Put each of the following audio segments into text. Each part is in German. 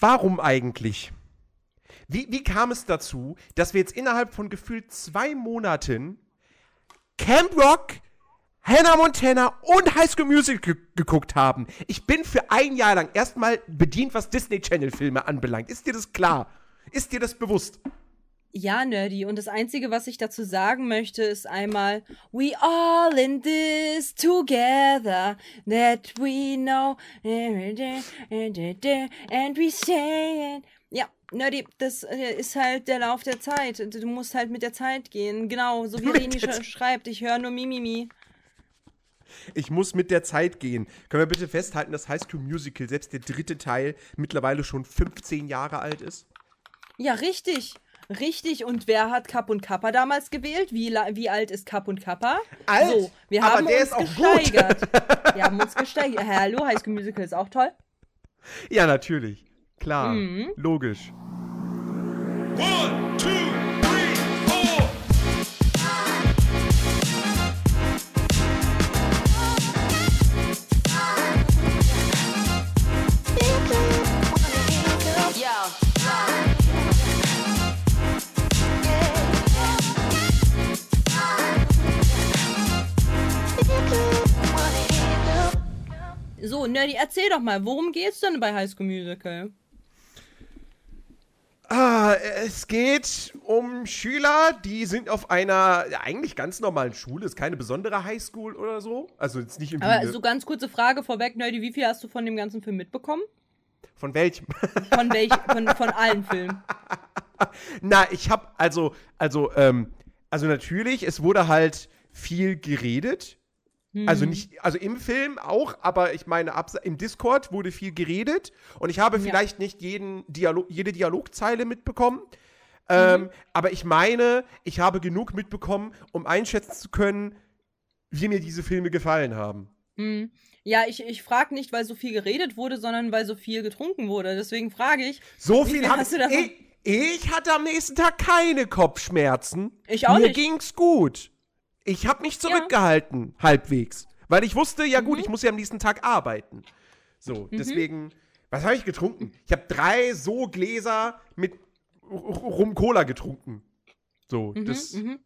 warum eigentlich? Wie, wie kam es dazu, dass wir jetzt innerhalb von gefühlt zwei Monaten Camp Rock, Hannah Montana und High School Musical geguckt haben? Ich bin für ein Jahr lang erstmal bedient, was Disney Channel Filme anbelangt. Ist dir das klar? Ist dir das bewusst? Ja, Nerdy. Und das Einzige, was ich dazu sagen möchte, ist einmal, we all in this together, that we know, and we say it. Ja, Nerdy, das äh, ist halt der Lauf der Zeit. Du musst halt mit der Zeit gehen. Genau, so wie Reni sch schreibt. Ich höre nur Mimimi. Ich muss mit der Zeit gehen. Können wir bitte festhalten, dass High School Musical, selbst der dritte Teil, mittlerweile schon 15 Jahre alt ist? Ja, richtig. Richtig, und wer hat Kapp und Kappa damals gewählt? Wie, wie alt ist Kapp und Kappa? Alt, so, wir haben uns gesteigert. wir haben uns gesteigert. Hallo, High School Musical ist auch toll. Ja, natürlich. Klar. Mhm. Logisch. One, two, So, Nerdy, erzähl doch mal, worum geht's denn bei High School Musical? Ah, es geht um Schüler, die sind auf einer eigentlich ganz normalen Schule, ist keine besondere Highschool oder so. Also jetzt nicht irgendwie. Aber so ganz kurze Frage vorweg, Nerdy, wie viel hast du von dem ganzen Film mitbekommen? Von welchem? Von welchem? Von, von allen Filmen. Na, ich hab also, also, ähm, also natürlich, es wurde halt viel geredet also mhm. nicht, also im Film auch, aber ich meine, im Discord wurde viel geredet und ich habe ja. vielleicht nicht jeden Dialog, jede Dialogzeile mitbekommen. Ähm, mhm. aber ich meine, ich habe genug mitbekommen, um einschätzen zu können, wie mir diese Filme gefallen haben. Mhm. Ja, ich, ich frage nicht, weil so viel geredet wurde, sondern weil so viel getrunken wurde. Deswegen frage ich. So viel hast du davon? Ich, ich hatte am nächsten Tag keine Kopfschmerzen. Ich auch Mir nicht. Mir ging's gut. Ich habe mich zurückgehalten, ja. halbwegs. Weil ich wusste, ja gut, mhm. ich muss ja am nächsten Tag arbeiten. So, mhm. deswegen, was habe ich getrunken? Ich habe drei so Gläser mit Rum Cola getrunken. So, mhm, das, mhm.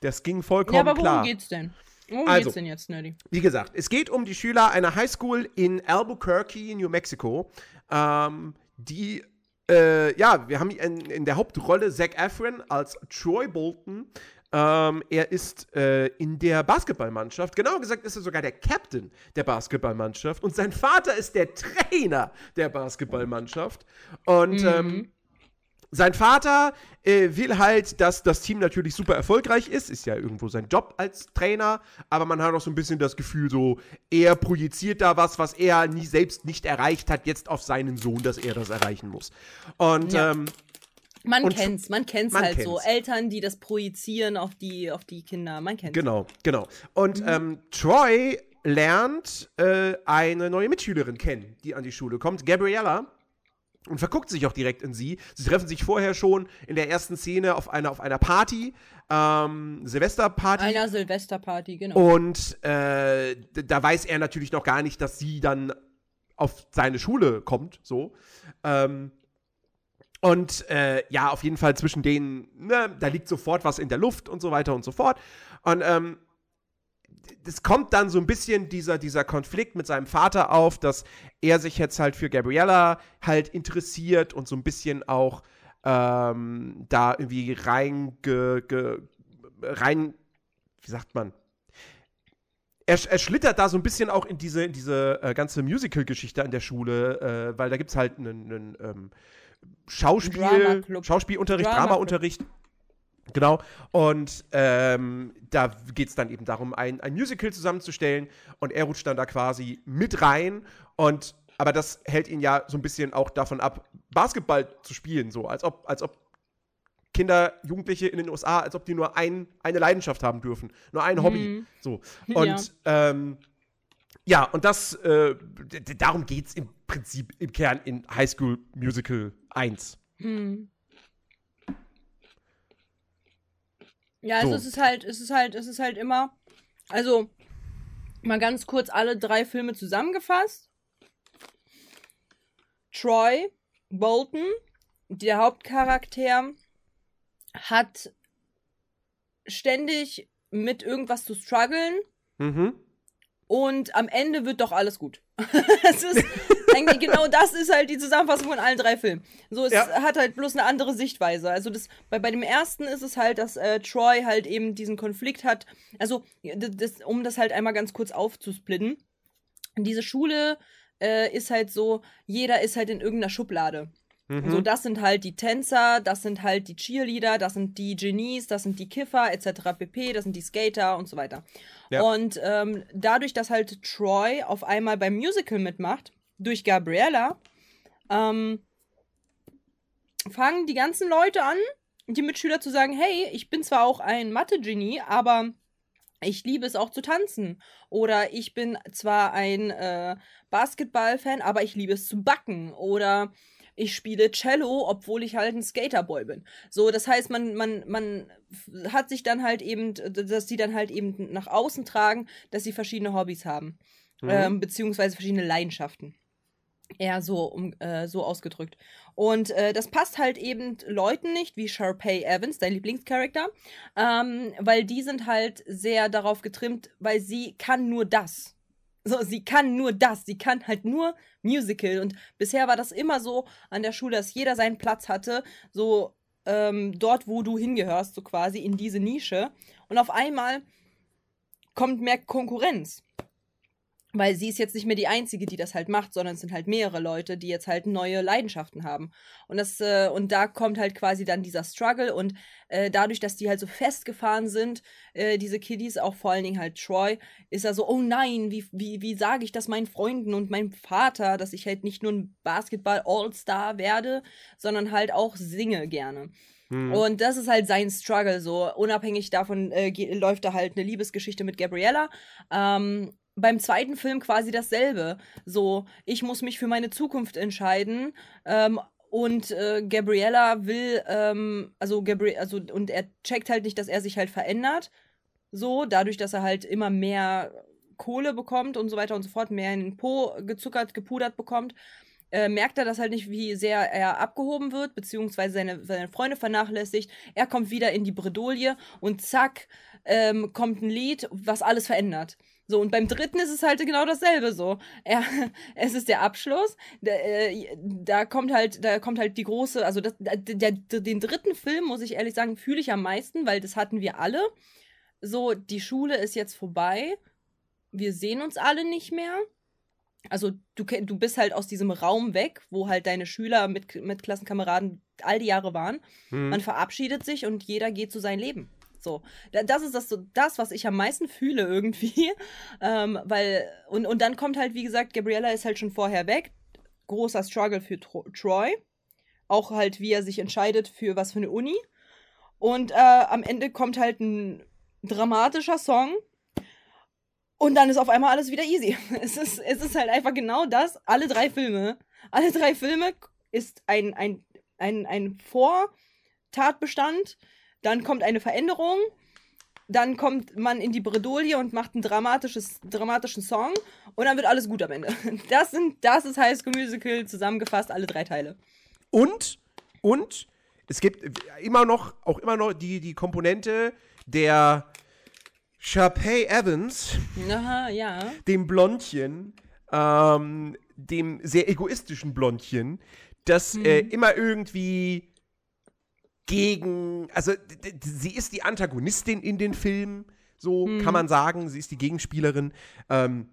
das ging vollkommen klar. Ja, aber worum klar. geht's denn? Worum also, geht's denn jetzt, Nerdy? Wie gesagt, es geht um die Schüler einer Highschool in Albuquerque, New Mexico, ähm, die äh, ja, wir haben in, in der Hauptrolle Zach Efron als Troy Bolton, ähm, er ist äh, in der Basketballmannschaft. Genauer gesagt ist er sogar der Captain der Basketballmannschaft. Und sein Vater ist der Trainer der Basketballmannschaft. Und mhm. ähm, sein Vater äh, will halt, dass das Team natürlich super erfolgreich ist. Ist ja irgendwo sein Job als Trainer. Aber man hat auch so ein bisschen das Gefühl, so, er projiziert da was, was er nie selbst nicht erreicht hat, jetzt auf seinen Sohn, dass er das erreichen muss. Und ja. ähm, man und kennt's, man kennt's man halt kennt's. so. Eltern, die das projizieren auf die, auf die Kinder, man kennt's. Genau, genau. Und mhm. ähm, Troy lernt äh, eine neue Mitschülerin kennen, die an die Schule kommt, Gabriella. Und verguckt sich auch direkt in sie. Sie treffen sich vorher schon in der ersten Szene auf einer, auf einer Party, ähm, Silvesterparty. Einer Silvesterparty, genau. Und äh, da weiß er natürlich noch gar nicht, dass sie dann auf seine Schule kommt, so. Ähm, und äh, ja, auf jeden Fall zwischen denen, ne, da liegt sofort was in der Luft und so weiter und so fort. Und ähm, es kommt dann so ein bisschen dieser, dieser Konflikt mit seinem Vater auf, dass er sich jetzt halt für Gabriella halt interessiert und so ein bisschen auch ähm, da irgendwie rein, ge, ge, rein, wie sagt man, er, er, schlittert da so ein bisschen auch in diese, in diese äh, ganze Musical-Geschichte an der Schule, äh, weil da gibt es halt einen, einen ähm, Schauspiel, Schauspielunterricht, Drama Dramaunterricht. Genau. Und ähm, da geht es dann eben darum, ein, ein Musical zusammenzustellen. Und er rutscht dann da quasi mit rein. Und aber das hält ihn ja so ein bisschen auch davon ab, Basketball zu spielen, so als ob, als ob Kinder, Jugendliche in den USA, als ob die nur ein, eine Leidenschaft haben dürfen, nur ein Hobby. Mhm. So. Und ja. Ähm, ja, und das, äh, darum geht es im Prinzip im Kern in High School Musical 1. Hm. Ja, also so. es ist halt, es ist halt, es ist halt immer, also mal ganz kurz alle drei Filme zusammengefasst. Troy Bolton, der Hauptcharakter, hat ständig mit irgendwas zu strugglen. Mhm. Und am Ende wird doch alles gut. es ist eigentlich genau das ist halt die Zusammenfassung von allen drei Filmen. So, es Ja. hat halt bloß eine andere Sichtweise. Also das, bei, bei dem ersten ist es halt, dass äh, Troy halt eben diesen Konflikt hat. Also, das, um das halt einmal ganz kurz aufzusplitten. Diese Schule äh, ist halt so, jeder ist halt in irgendeiner Schublade. Mhm. So, das sind halt die Tänzer, das sind halt die Cheerleader, das sind die Genies, das sind die Kiffer etc. pp, das sind die Skater und so weiter. Ja. Und ähm, dadurch, dass halt Troy auf einmal beim Musical mitmacht, durch Gabriella, ähm, fangen die ganzen Leute an, die Mitschüler zu sagen, hey, ich bin zwar auch ein Mathe-Genie, aber ich liebe es auch zu tanzen. Oder ich bin zwar ein äh, Basketball-Fan, aber ich liebe es zu backen. Oder ich spiele Cello, obwohl ich halt ein Skaterboy bin. So, das heißt, man, man, man hat sich dann halt eben, dass die dann halt eben nach außen tragen, dass sie verschiedene Hobbys haben. Mhm. Ähm, beziehungsweise verschiedene Leidenschaften. Eher so, um, äh, so ausgedrückt. Und äh, das passt halt eben Leuten nicht, wie Sharpay Evans, dein Lieblingscharakter, ähm, weil die sind halt sehr darauf getrimmt, weil sie kann nur das. So, sie kann nur das. Sie kann halt nur Musical. Und bisher war das immer so an der Schule, dass jeder seinen Platz hatte, so ähm, dort, wo du hingehörst, so quasi in diese Nische. Und auf einmal kommt mehr Konkurrenz. Weil sie ist jetzt nicht mehr die Einzige, die das halt macht, sondern es sind halt mehrere Leute, die jetzt halt neue Leidenschaften haben. Und das, äh, und da kommt halt quasi dann dieser Struggle und äh, dadurch, dass die halt so festgefahren sind, äh, diese Kiddies, auch vor allen Dingen halt Troy, ist er so, oh nein, wie, wie, wie sage ich das meinen Freunden und meinem Vater, dass ich halt nicht nur ein Basketball-All-Star werde, sondern halt auch singe gerne. Mhm. Und das ist halt sein Struggle so. Unabhängig davon äh, läuft da halt eine Liebesgeschichte mit Gabriella. Ähm, beim zweiten Film quasi dasselbe. So, ich muss mich für meine Zukunft entscheiden. Ähm, und äh, Gabriella will, ähm, also Gabri also und er checkt halt nicht, dass er sich halt verändert. So, dadurch, dass er halt immer mehr Kohle bekommt und so weiter und so fort, mehr in den Po gezuckert, gepudert bekommt äh, merkt er das halt nicht, wie sehr er abgehoben wird, beziehungsweise seine, seine Freunde vernachlässigt. Er kommt wieder in die Bredouille und zack, ähm, kommt ein Lied, was alles verändert. So, und beim dritten ist es halt genau dasselbe so. Er, es ist der Abschluss. Der, äh, da kommt halt, da kommt halt die große, also das, der, der, den dritten Film, muss ich ehrlich sagen, fühle ich am meisten, weil das hatten wir alle. So, die Schule ist jetzt vorbei. Wir sehen uns alle nicht mehr also du, du bist halt aus diesem Raum weg, wo halt deine Schüler mit, mit Klassenkameraden all die Jahre waren. Mhm. Man verabschiedet sich und jeder geht zu seinem Leben. So, Da- das ist das, so, das was ich am meisten fühle irgendwie. Ähm, weil, und, und dann kommt halt, wie gesagt, Gabriella ist halt schon vorher weg. Großer Struggle für Tro Troy. Auch halt, wie er sich entscheidet für was für eine Uni. Und äh, am Ende kommt halt ein dramatischer Song. Und dann ist auf einmal alles wieder easy. Es ist, es ist halt einfach genau das. Alle drei Filme. Alle drei Filme ist ein, ein, ein, ein Vortatbestand. Dann kommt eine Veränderung. Dann kommt man in die Bredouille und macht einen dramatisches, dramatischen Song. Und dann wird alles gut am Ende. Das, sind, das ist High School Musical zusammengefasst, alle drei Teile. Und, und es gibt immer noch, auch immer noch die, die Komponente der Sharpay Evans, Aha, ja. dem Blondchen, ähm, dem sehr egoistischen Blondchen, das äh, immer irgendwie gegen, also sie ist die Antagonistin in den Filmen, so kann man sagen, sie ist die Gegenspielerin. Ähm,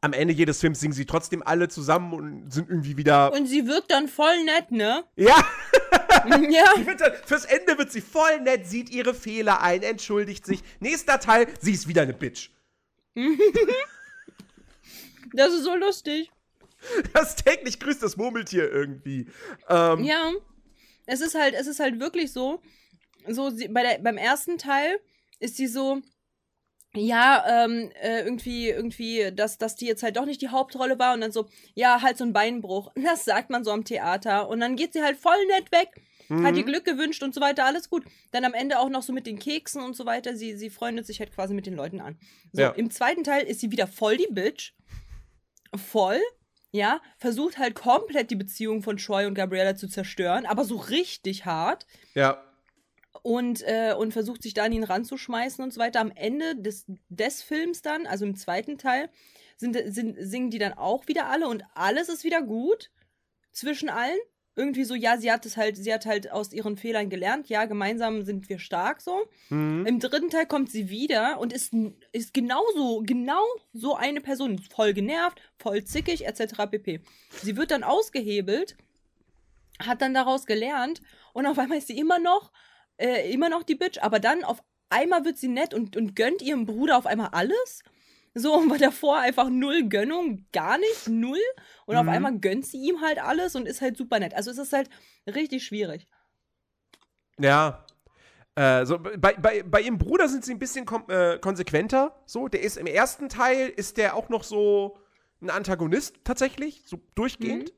am Ende jedes Films singen sie trotzdem alle zusammen und sind irgendwie wieder. Und sie wirkt dann voll nett, ne? ja, ja. Dann, fürs Ende wird sie voll nett, sieht ihre Fehler ein, entschuldigt sich. Nächster Teil, sie ist wieder eine Bitch. Das ist so lustig. Das täglich grüßt das Murmeltier irgendwie. Ähm, Ja. Es ist halt, es ist halt wirklich so, so sie, bei der, beim ersten Teil ist sie so, ja, ähm, äh, irgendwie, irgendwie, dass, dass die jetzt halt doch nicht die Hauptrolle war und dann so, ja, halt so ein Beinbruch. Das sagt man so am Theater. Und dann geht sie halt voll nett weg, hat ihr Glück gewünscht und so weiter, alles gut. Dann am Ende auch noch so mit den Keksen und so weiter. Sie, sie freundet sich halt quasi mit den Leuten an. So, Ja. im zweiten Teil ist sie wieder voll die Bitch. Voll. Ja, versucht halt komplett die Beziehung von Troy und Gabriella zu zerstören, aber so richtig hart. Ja. Und, äh, und versucht sich da an ihn ranzuschmeißen und so weiter. Am Ende des, des Films dann, also im zweiten Teil, sind, sind, singen die dann auch wieder alle und alles ist wieder gut zwischen allen. Irgendwie so, ja, sie hat es halt, sie hat halt aus ihren Fehlern gelernt. Ja, gemeinsam sind wir stark so. Mhm. Im dritten Teil kommt sie wieder und ist, ist genauso, genau so eine Person. Voll genervt, voll zickig, etc. pp. Sie wird dann ausgehebelt, hat dann daraus gelernt und auf einmal ist sie immer noch, äh, immer noch die Bitch, aber dann auf einmal wird sie nett und, und gönnt ihrem Bruder auf einmal alles. So, und war davor einfach null Gönnung, gar nicht, null. Und Mhm. auf einmal gönnt sie ihm halt alles und ist halt super nett. Also es ist halt richtig schwierig. Ja. Äh, so, bei, bei, bei ihrem Bruder sind sie ein bisschen äh, konsequenter. So, der ist im ersten Teil ist der auch noch so ein Antagonist tatsächlich, so durchgehend.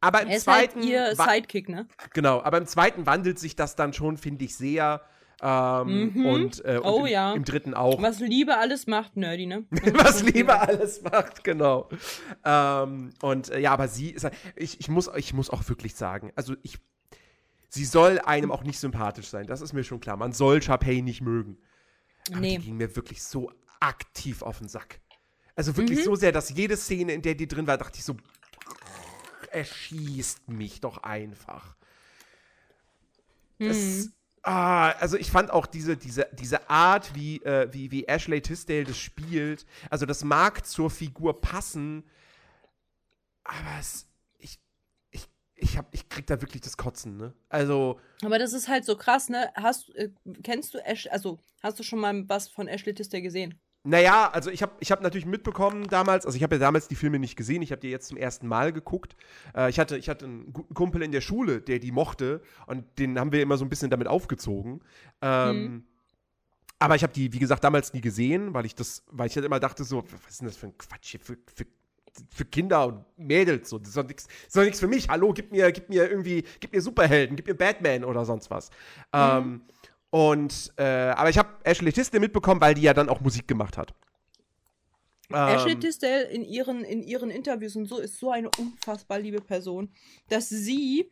Aber im halt zweiten ihr wa- Sidekick, ne? genau, aber im zweiten wandelt sich das dann schon, finde ich, sehr. Ähm, Mhm. Und, äh, und Oh im, ja. im dritten auch. Was Liebe alles macht, nerdy, ne? was Liebe alles macht, genau. Ähm, und äh, ja, aber sie ist, ich, ich, muss, ich muss auch wirklich sagen, also ich, sie soll einem auch nicht sympathisch sein, das ist mir schon klar. Man soll Sharpay nicht mögen. Aber Nee. die ging mir wirklich so aktiv auf den Sack. Also wirklich Mhm. so sehr, dass jede Szene, in der die drin war, dachte ich so, erschießt mich doch einfach. Das, Hm. Ah, also ich fand auch diese, diese, diese Art, wie, äh, wie, wie Ashley Tisdale das spielt, also das mag zur Figur passen, aber es, ich, ich, ich, hab, ich krieg da wirklich das Kotzen, ne? Also, Aber das ist halt so krass, ne? Hast, äh, kennst du Ash, also hast du schon mal was von Ashley Tisdale gesehen? Naja, also ich habe ich hab natürlich mitbekommen damals, also ich habe ja damals die Filme nicht gesehen, ich habe die jetzt zum ersten Mal geguckt. Äh, ich, hatte, ich hatte einen guten Kumpel in der Schule, der die mochte und den haben wir immer so ein bisschen damit aufgezogen. Ähm, Aber ich habe die, wie gesagt, damals nie gesehen, weil ich das, weil ich halt immer dachte so, was ist denn das für ein Quatsch hier für, für, für Kinder und Mädels so, das ist doch nichts ist doch nix für mich. Hallo, gib mir, gib mir irgendwie, gib mir Superhelden, gib mir Batman oder sonst was. Ähm, und, äh, aber ich habe Ashley Tisdale mitbekommen, weil die ja dann auch Musik gemacht hat. Ashley Ähm, Tisdale in ihren, in ihren Interviews und so ist so eine unfassbar liebe Person, dass sie,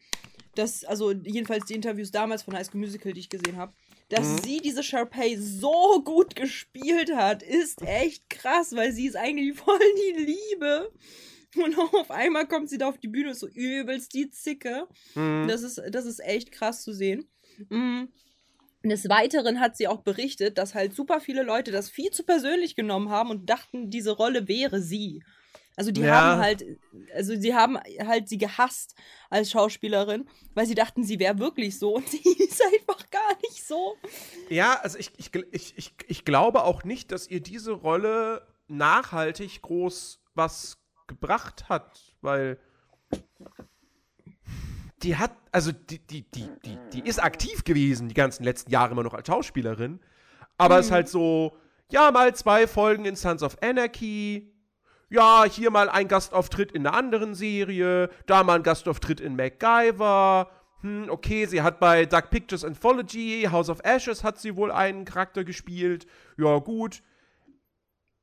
das, also jedenfalls die Interviews damals von High School Musical, die ich gesehen habe, dass Mhm. sie diese Sharpay so gut gespielt hat, ist echt krass, weil sie ist eigentlich voll die Liebe. Und auf einmal kommt sie da auf die Bühne und ist so übelst die Zicke. mh, Das ist, das ist echt krass zu sehen. Mm. Des Weiteren hat sie auch berichtet, dass halt super viele Leute das viel zu persönlich genommen haben und dachten, diese Rolle wäre sie. Also die Ja. haben halt, also sie haben halt sie gehasst als Schauspielerin, weil sie dachten, sie wäre wirklich so und sie ist einfach gar nicht so. Ja, also ich, ich, ich, ich, ich glaube auch nicht, dass ihr diese Rolle nachhaltig groß was gebracht hat, weil die hat, also die, die, die, die, die ist aktiv gewesen die ganzen letzten Jahre immer noch als Schauspielerin, aber ist halt so, ja, mal zwei Folgen in Sons of Anarchy, ja, hier mal ein Gastauftritt in einer anderen Serie, da mal ein Gastauftritt in MacGyver. Hm, okay, sie hat bei Dark Pictures Anthology, House of Ashes hat sie wohl einen Charakter gespielt. Ja, gut.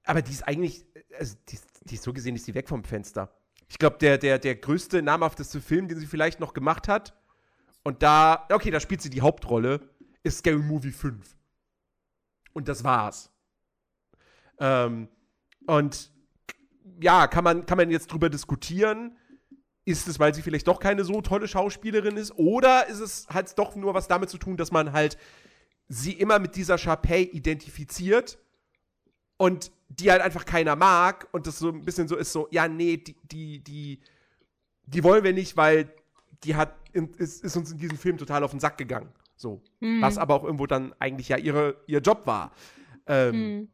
Aber die ist eigentlich, also die, die ist so gesehen, ist die weg vom Fenster. Ich glaube, der, der, der größte, namhafteste Film, den sie vielleicht noch gemacht hat, und da, okay, da spielt sie die Hauptrolle, ist Scary Movie 5. Und das war's. Ähm, und ja, kann man, kann man jetzt drüber diskutieren. Ist es, weil sie vielleicht doch keine so tolle Schauspielerin ist? Oder ist es halt doch nur was damit zu tun, dass man halt sie immer mit dieser Sharpay identifiziert und die halt einfach keiner mag und das so ein bisschen so ist so, ja, nee, die, die, die, die wollen wir nicht, weil die hat, in, ist, ist uns in diesem Film total auf den Sack gegangen. So. Hm. Was aber auch irgendwo dann eigentlich ja ihre, ihr Job war. Ähm, Hm.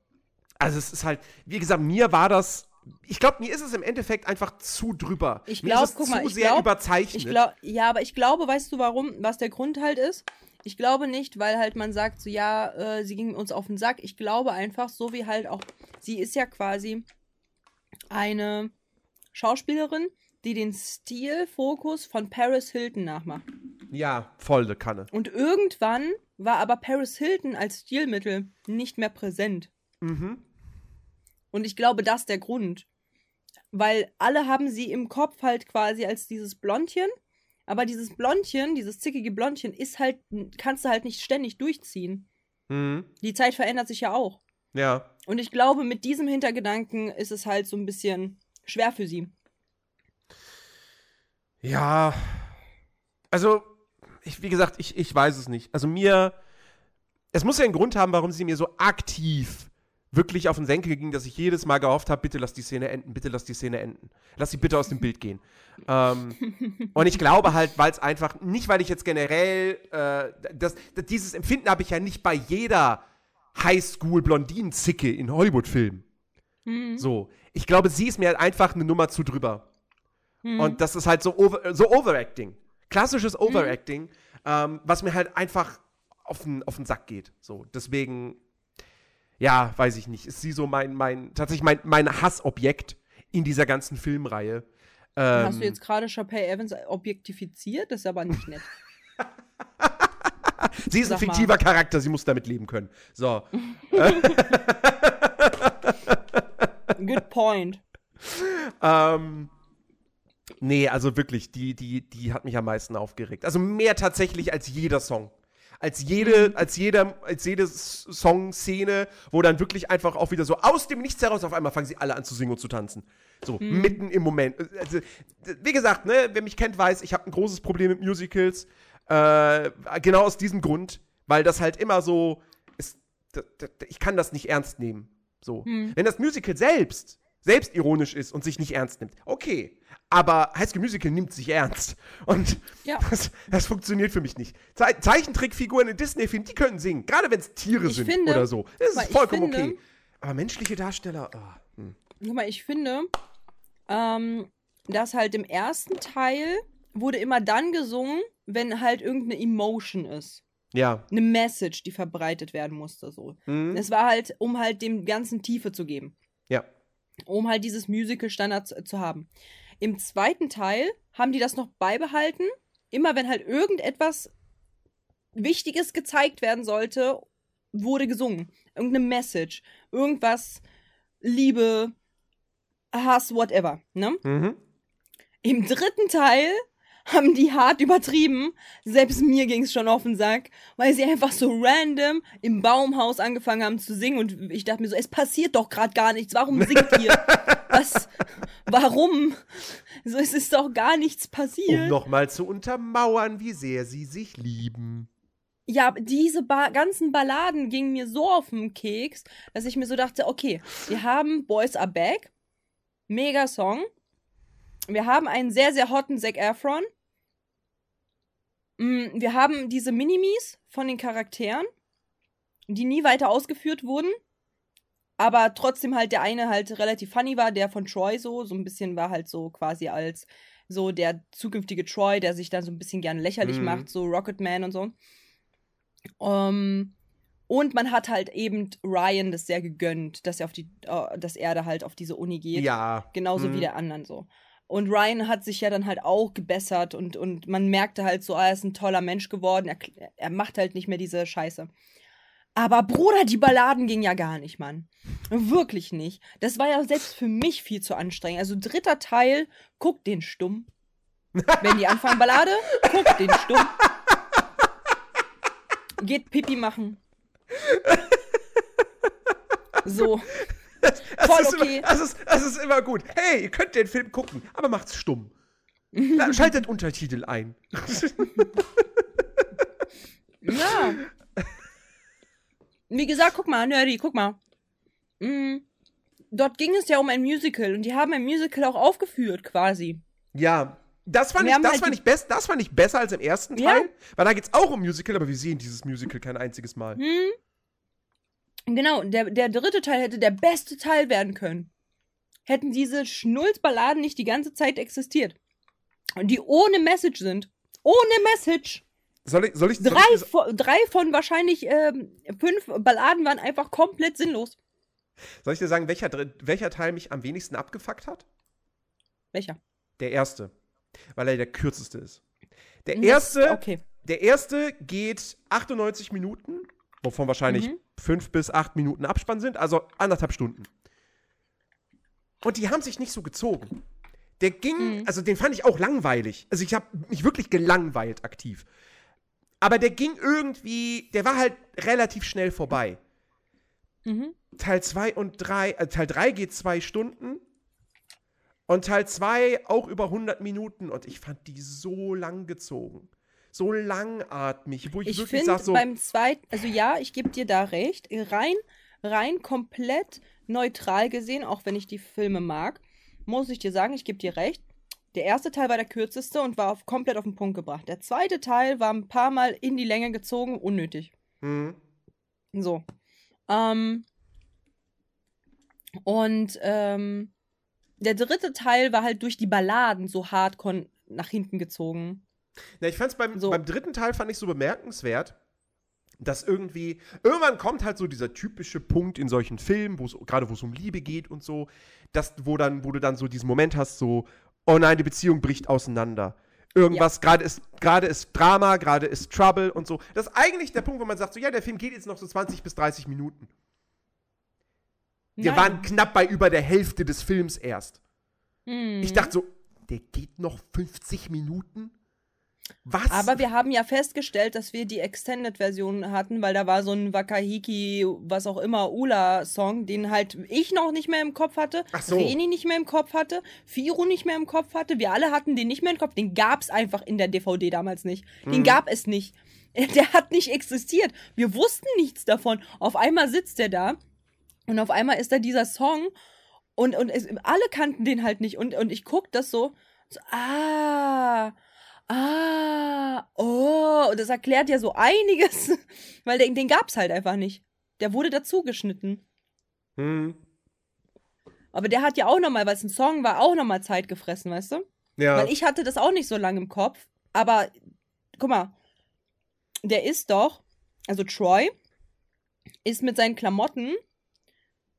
also es ist halt, wie gesagt, mir war das, ich glaube, mir ist es im Endeffekt einfach zu drüber. Ich glaub, es guck zu mal, ich sehr glaub- überzeichnet. Ich glaube, ja, aber ich glaube, weißt du warum, was der Grund halt ist? Ich glaube nicht, weil halt man sagt, so ja, äh, sie ging uns auf den Sack. Ich glaube einfach, so wie halt auch, sie ist ja quasi eine Schauspielerin, die den Stilfokus von Paris Hilton nachmacht. ja, volle Kanne. Und irgendwann war aber Paris Hilton als Stilmittel nicht mehr präsent. Mhm. Und ich glaube, das ist der Grund. weil alle haben sie im Kopf halt quasi als dieses Blondchen. Aber dieses Blondchen, dieses zickige Blondchen, ist halt, kannst du halt nicht ständig durchziehen. Mhm. Die Zeit verändert sich ja auch. Ja. Und ich glaube, mit diesem Hintergedanken ist es halt so ein bisschen schwer für sie. Ja. Also, ich, wie gesagt, ich, ich weiß es nicht. Also mir, es muss ja einen Grund haben, warum sie mir so aktiv wirklich auf den Senkel ging, dass ich jedes Mal gehofft habe, bitte lass die Szene enden, bitte lass die Szene enden. Lass sie bitte aus dem Bild gehen. ähm, und ich glaube halt, weil es einfach, nicht weil ich jetzt generell, äh, das, das, dieses Empfinden habe ich ja nicht bei jeder Highschool-Blondinen-Zicke in Hollywood-Filmen. Mhm. So. Ich glaube, sie ist mir halt einfach eine Nummer zu drüber. Mhm. Und das ist halt so, over, so Overacting. Klassisches Mhm. Overacting, ähm, was mir halt einfach auf den, auf den Sack geht. So, deswegen, ja, weiß ich nicht. Ist sie so mein, mein, tatsächlich mein, mein Hassobjekt in dieser ganzen Filmreihe. Ähm, Hast du jetzt gerade Chappelle Evans objektifiziert? Das ist aber nicht nett. sie ist ein sag mal. fiktiver Charakter, sie muss damit leben können. So. Good point. Ähm, nee, also wirklich, die, die, die hat mich am meisten aufgeregt. Also mehr tatsächlich als jeder Song. Als jede, Mhm. als jeder, als jede Song-Szene, wo dann wirklich einfach auch wieder so aus dem Nichts heraus auf einmal fangen sie alle an zu singen und zu tanzen. So, Mhm. mitten im Moment. Also, wie gesagt, ne, wer mich kennt, weiß, ich habe ein großes Problem mit Musicals. Äh, genau aus diesem Grund, weil das halt immer so ist, ich kann das nicht ernst nehmen. So. Hm. Wenn das Musical selbst selbstironisch ist und sich nicht ernst nimmt, okay. Aber High School Musical nimmt sich ernst. Und Ja. das, das funktioniert für mich nicht. Ze Zeichentrickfiguren in Disney-Filmen, die können singen. Gerade wenn es Tiere Ich sind finde- oder so. Das ist vollkommen finde- okay. Aber menschliche Darsteller, ah, hm. Guck mal, ich finde, ähm, dass halt im ersten Teil wurde immer dann gesungen, wenn halt irgendeine Emotion ist. ja. Eine Message, die verbreitet werden musste. So. Hm. Es war halt, um halt dem Ganzen Tiefe zu geben. Ja. Um halt dieses Musical-Standard zu, zu haben. Im zweiten Teil haben die das noch beibehalten. Immer wenn halt irgendetwas Wichtiges gezeigt werden sollte, wurde gesungen. Irgendeine Message. Irgendwas, Liebe, Hass, whatever. Ne? Mhm. Im dritten Teil haben die hart übertrieben. Selbst mir ging es schon auf den Sack, weil sie einfach so random im Baumhaus angefangen haben zu singen und ich dachte mir so, es passiert doch gerade gar nichts. Warum singt ihr? Was? Warum? So, es ist doch gar nichts Um passiert. nochmal zu untermauern, wie sehr sie sich lieben. Ja, diese ba ganzen Balladen gingen mir so auf den Keks, dass ich mir so dachte, okay, wir haben Boys Are Back, mega Song. Wir haben einen sehr, sehr hotten Zac Efron. Mm, Wir haben diese Minimis von den Charakteren, die nie weiter ausgeführt wurden. Aber trotzdem halt der eine halt relativ funny war, der von Troy so, so ein bisschen war halt so quasi als so der zukünftige Troy, der sich dann so ein bisschen gerne lächerlich Mhm. macht, so Rocketman und so. Ähm, und man hat halt eben Ryan das sehr gegönnt, dass er auf die, äh, dass er da halt auf diese Uni geht. Ja. Genauso Mhm. wie der anderen so. Und Ryan hat sich ja dann halt auch gebessert und, und man merkte halt so, ah, er ist ein toller Mensch geworden. Er, er macht halt nicht mehr diese Scheiße. Aber Bruder, die Balladen gingen ja gar nicht, Mann. Wirklich nicht. Das war ja selbst für mich viel zu anstrengend. Also dritter Teil, guck den stumm. Wenn die anfangen Ballade, guck den stumm. Geht Pipi machen. So. Das Voll ist okay. Immer, das, ist, das ist immer gut. Hey, ihr könnt den Film gucken, aber macht's stumm. Na, schaltet Untertitel ein. Ja. Wie gesagt, guck mal, Nerdy, guck mal. Mm, dort ging es ja um ein Musical und die haben ein Musical auch aufgeführt, quasi. ja. Das fand, Wir ich, das, halt fand ich best, das fand ich besser als im ersten Ja. Teil, weil da geht's auch um Musical, aber wir sehen dieses Musical kein einziges Mal. Hm? Genau, der, der dritte Teil hätte der beste Teil werden können. Hätten diese Schnulzballaden nicht die ganze Zeit existiert. Und die ohne Message sind. Ohne Message. Soll ich, soll ich, soll Drei, ich, dir- von, drei von wahrscheinlich ähm, fünf Balladen waren einfach komplett sinnlos. soll ich dir sagen, welcher, welcher Teil mich am wenigsten abgefuckt hat? Welcher? Der erste. Weil er der kürzeste ist. Der erste, Okay. der erste geht 98 Minuten, wovon wahrscheinlich Mhm. Fünf bis acht Minuten Abspann sind, also anderthalb Stunden. Und die haben sich nicht so gezogen. Der ging, Mhm. also den fand ich auch langweilig. Also ich habe mich wirklich gelangweilt aktiv. Aber der ging irgendwie, der war halt relativ schnell vorbei. Mhm. Teil 2 und 3, äh, Teil 3 geht zwei Stunden. Und Teil 2 auch über 100 Minuten. Und ich fand die so lang gezogen. So langatmig, wo ich, Ich wirklich finde sag so. beim zweiten, also ja, ich gebe dir da recht, rein, rein komplett neutral gesehen, auch wenn ich die Filme mag, muss ich dir sagen, ich gebe dir recht. Der erste Teil war der kürzeste und war auf, komplett auf den Punkt gebracht. Der zweite Teil war ein paar Mal in die Länge gezogen, unnötig. Hm, So. Ähm, und ähm, der dritte Teil war halt durch die Balladen so hardcore nach hinten gezogen. Na, ich fand's beim, So. beim dritten Teil fand ich so bemerkenswert, dass irgendwie, irgendwann kommt halt so dieser typische Punkt in solchen Filmen, wo es, gerade wo es um Liebe geht und so, dass, wo dann, wo du dann so diesen Moment hast, so, oh nein, die Beziehung bricht auseinander. Irgendwas, gerade ist, gerade ist Drama, gerade ist Trouble und so. Das ist eigentlich der Punkt, wo man sagt, so, ja, der Film geht jetzt noch so 20 bis 30 Minuten. Wir Nein. waren knapp bei über der Hälfte des Films erst. Mhm. Ich dachte so, der geht noch 50 Minuten? Was? Aber wir haben ja festgestellt, dass wir die Extended-Version hatten, weil da war so ein Wakahiki, was auch immer, Ula-Song, den halt ich noch nicht mehr im Kopf hatte, Ach so. Reni nicht mehr im Kopf hatte, Firu nicht mehr im Kopf hatte. Wir alle hatten den nicht mehr im Kopf. Den gab es einfach in der DVD damals nicht. Den Mhm. gab es nicht. Der hat nicht existiert. Wir wussten nichts davon. Auf einmal sitzt er da und auf einmal ist da dieser Song und, und es, alle kannten den halt nicht. Und, und ich guck das so, so ah, ah, oh, und das erklärt ja so einiges, weil den, den gab's halt einfach nicht. Der wurde dazu geschnitten. Hm, Aber der hat ja auch nochmal, weil es ein Song war, auch nochmal Zeit gefressen, weißt du? ja. Weil ich hatte das auch nicht so lange im Kopf. Aber guck mal, der ist doch, also Troy, ist mit seinen Klamotten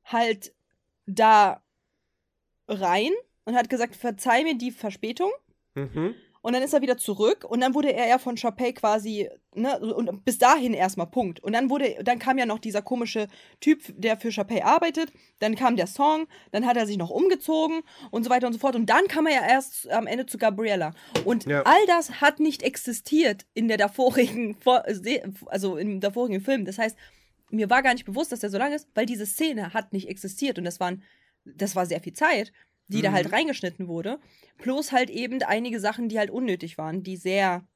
halt da rein und hat gesagt, verzeih mir die Verspätung. mhm. Und dann ist er wieder zurück und dann wurde er ja von Chapey quasi, ne, und bis dahin erstmal Punkt. Und dann wurde, dann kam ja noch dieser komische Typ, der für Chapey arbeitet, dann kam der Song, dann hat er sich noch umgezogen und so weiter und so fort. Und dann kam er ja erst am Ende zu Gabriella. Und Ja. all das hat nicht existiert in der davorigen, also im davorigen Film. Das heißt, mir war gar nicht bewusst, dass der so lang ist, weil diese Szene hat nicht existiert und das waren, das war sehr viel Zeit, die da Mhm. halt reingeschnitten wurde. Plus halt eben einige Sachen, die halt unnötig waren, die sehr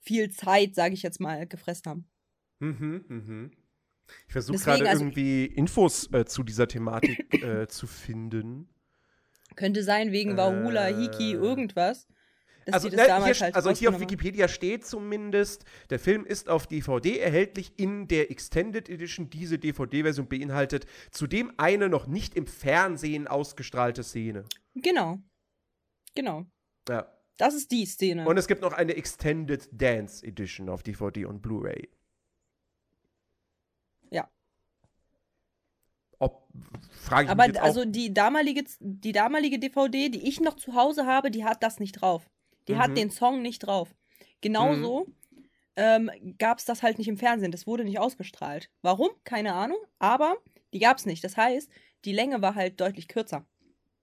viel Zeit, sage ich jetzt mal, gefressen haben. Mhm, mhm. Ich versuche gerade also- irgendwie Infos äh, zu dieser Thematik äh, zu finden. Könnte sein wegen Wahula, Äh, Hiki, irgendwas. Dass Also, die das ne, damals hier, halt also hier auf. Wikipedia steht zumindest, der Film ist auf DVD erhältlich in der Extended Edition. Diese DVD-Version beinhaltet zudem eine noch nicht im Fernsehen ausgestrahlte Szene. Genau. Genau. Ja. Das ist die Szene. Und es gibt noch eine Extended Dance Edition auf DVD und Blu-ray. Ja. Ob, frage ich Aber mich jetzt auch. also die damalige, die damalige DVD, die ich noch zu Hause habe, die hat das nicht drauf. Die Mhm. hat den Song nicht drauf. Genauso ähm, gab es das halt nicht im Fernsehen. Das wurde nicht ausgestrahlt. Warum? Keine Ahnung. Aber die gab es nicht. Das heißt, die Länge war halt deutlich kürzer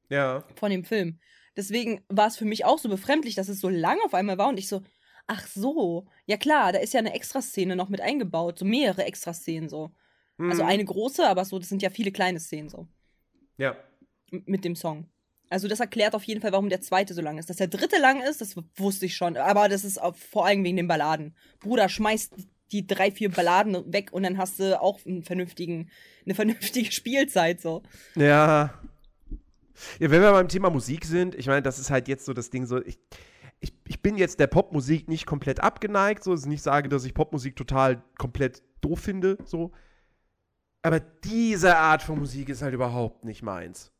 ja. von dem Film. Deswegen war es für mich auch so befremdlich, dass es so lang auf einmal war und ich so, ach so, ja klar, da ist ja eine Extraszene noch mit eingebaut, so mehrere Extraszenen so. Also Mhm. eine große, aber so, das sind ja viele kleine Szenen so Ja. m- mit dem Song. Also das erklärt auf jeden Fall, warum der zweite so lang ist. Dass der dritte lang ist, das wusste ich schon. Aber das ist vor allem wegen den Balladen. Bruder, schmeißt die drei, vier Balladen weg und dann hast du auch einen vernünftigen, eine vernünftige Spielzeit so. Ja. Ja, wenn wir beim Thema Musik sind, ich meine, das ist halt jetzt so das Ding so, ich, ich, ich bin jetzt der Popmusik nicht komplett abgeneigt, so, dass ich nicht sage, dass ich Popmusik total komplett doof finde, so. Aber diese Art von Musik ist halt überhaupt nicht meins.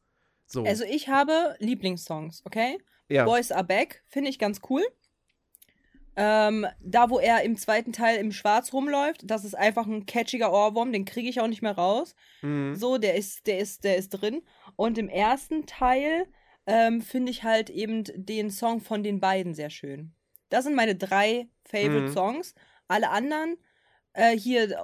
So. Also ich habe Lieblingssongs, okay? ja. Boys Are Back, finde ich ganz cool. Ähm, da, wo er im zweiten Teil im Schwarz rumläuft, das ist einfach ein catchiger Ohrwurm, den kriege ich auch nicht mehr raus. Mhm. So, der ist, der ist, der ist drin. Und im ersten Teil ähm, finde ich halt eben den Song von den beiden sehr schön. Das sind meine drei Favorite Mhm. Songs. Alle anderen, äh, hier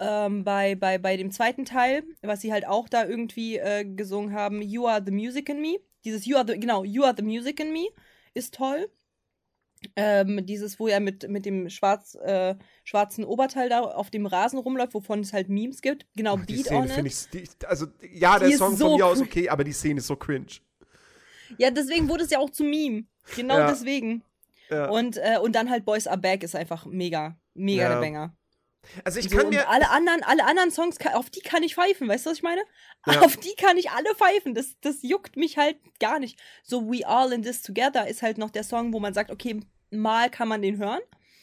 ähm, bei, bei, bei dem zweiten Teil, was sie halt auch da irgendwie äh, gesungen haben, You Are the Music in Me. Dieses You Are the, genau, You Are the Music in Me ist toll. Ähm, dieses, wo er mit, mit dem schwarz, äh, schwarzen Oberteil da auf dem Rasen rumläuft, wovon es halt Memes gibt. Genau, Ach, die Beat Szene finde ich, die, also ja, Die der Song so von mir aus okay, aber die Szene ist so cringe. Ja, deswegen wurde es ja auch zu Meme. Genau Ja. deswegen. Ja. Und, äh, und dann halt Boys Are Back ist einfach mega, mega Ja. der Banger. Also ich So, kann mir alle anderen, alle anderen Songs, auf die kann ich pfeifen, weißt du, was ich meine? Ja. Auf die kann ich alle pfeifen. Das, das juckt mich halt gar nicht. So We All in This Together ist halt noch der Song, wo man sagt, okay, mal kann man den hören,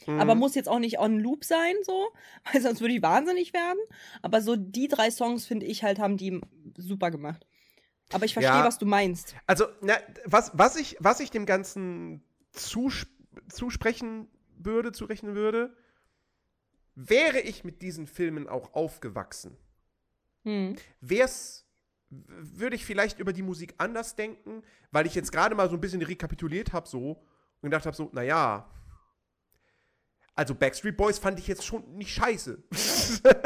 Mhm. aber muss jetzt auch nicht on loop sein, so, weil sonst würde ich wahnsinnig werden. Aber so die drei Songs, finde ich halt, haben die super gemacht. Aber ich verstehe, Ja. was du meinst. Also, na, was, was, ich, was ich dem Ganzen zus zusprechen würde, zurechnen würde, wäre ich mit diesen Filmen auch aufgewachsen, Hm. wär's, würde ich vielleicht über die Musik anders denken, weil ich jetzt gerade mal so ein bisschen rekapituliert habe so und gedacht habe so, naja, also Backstreet Boys fand ich jetzt schon nicht scheiße.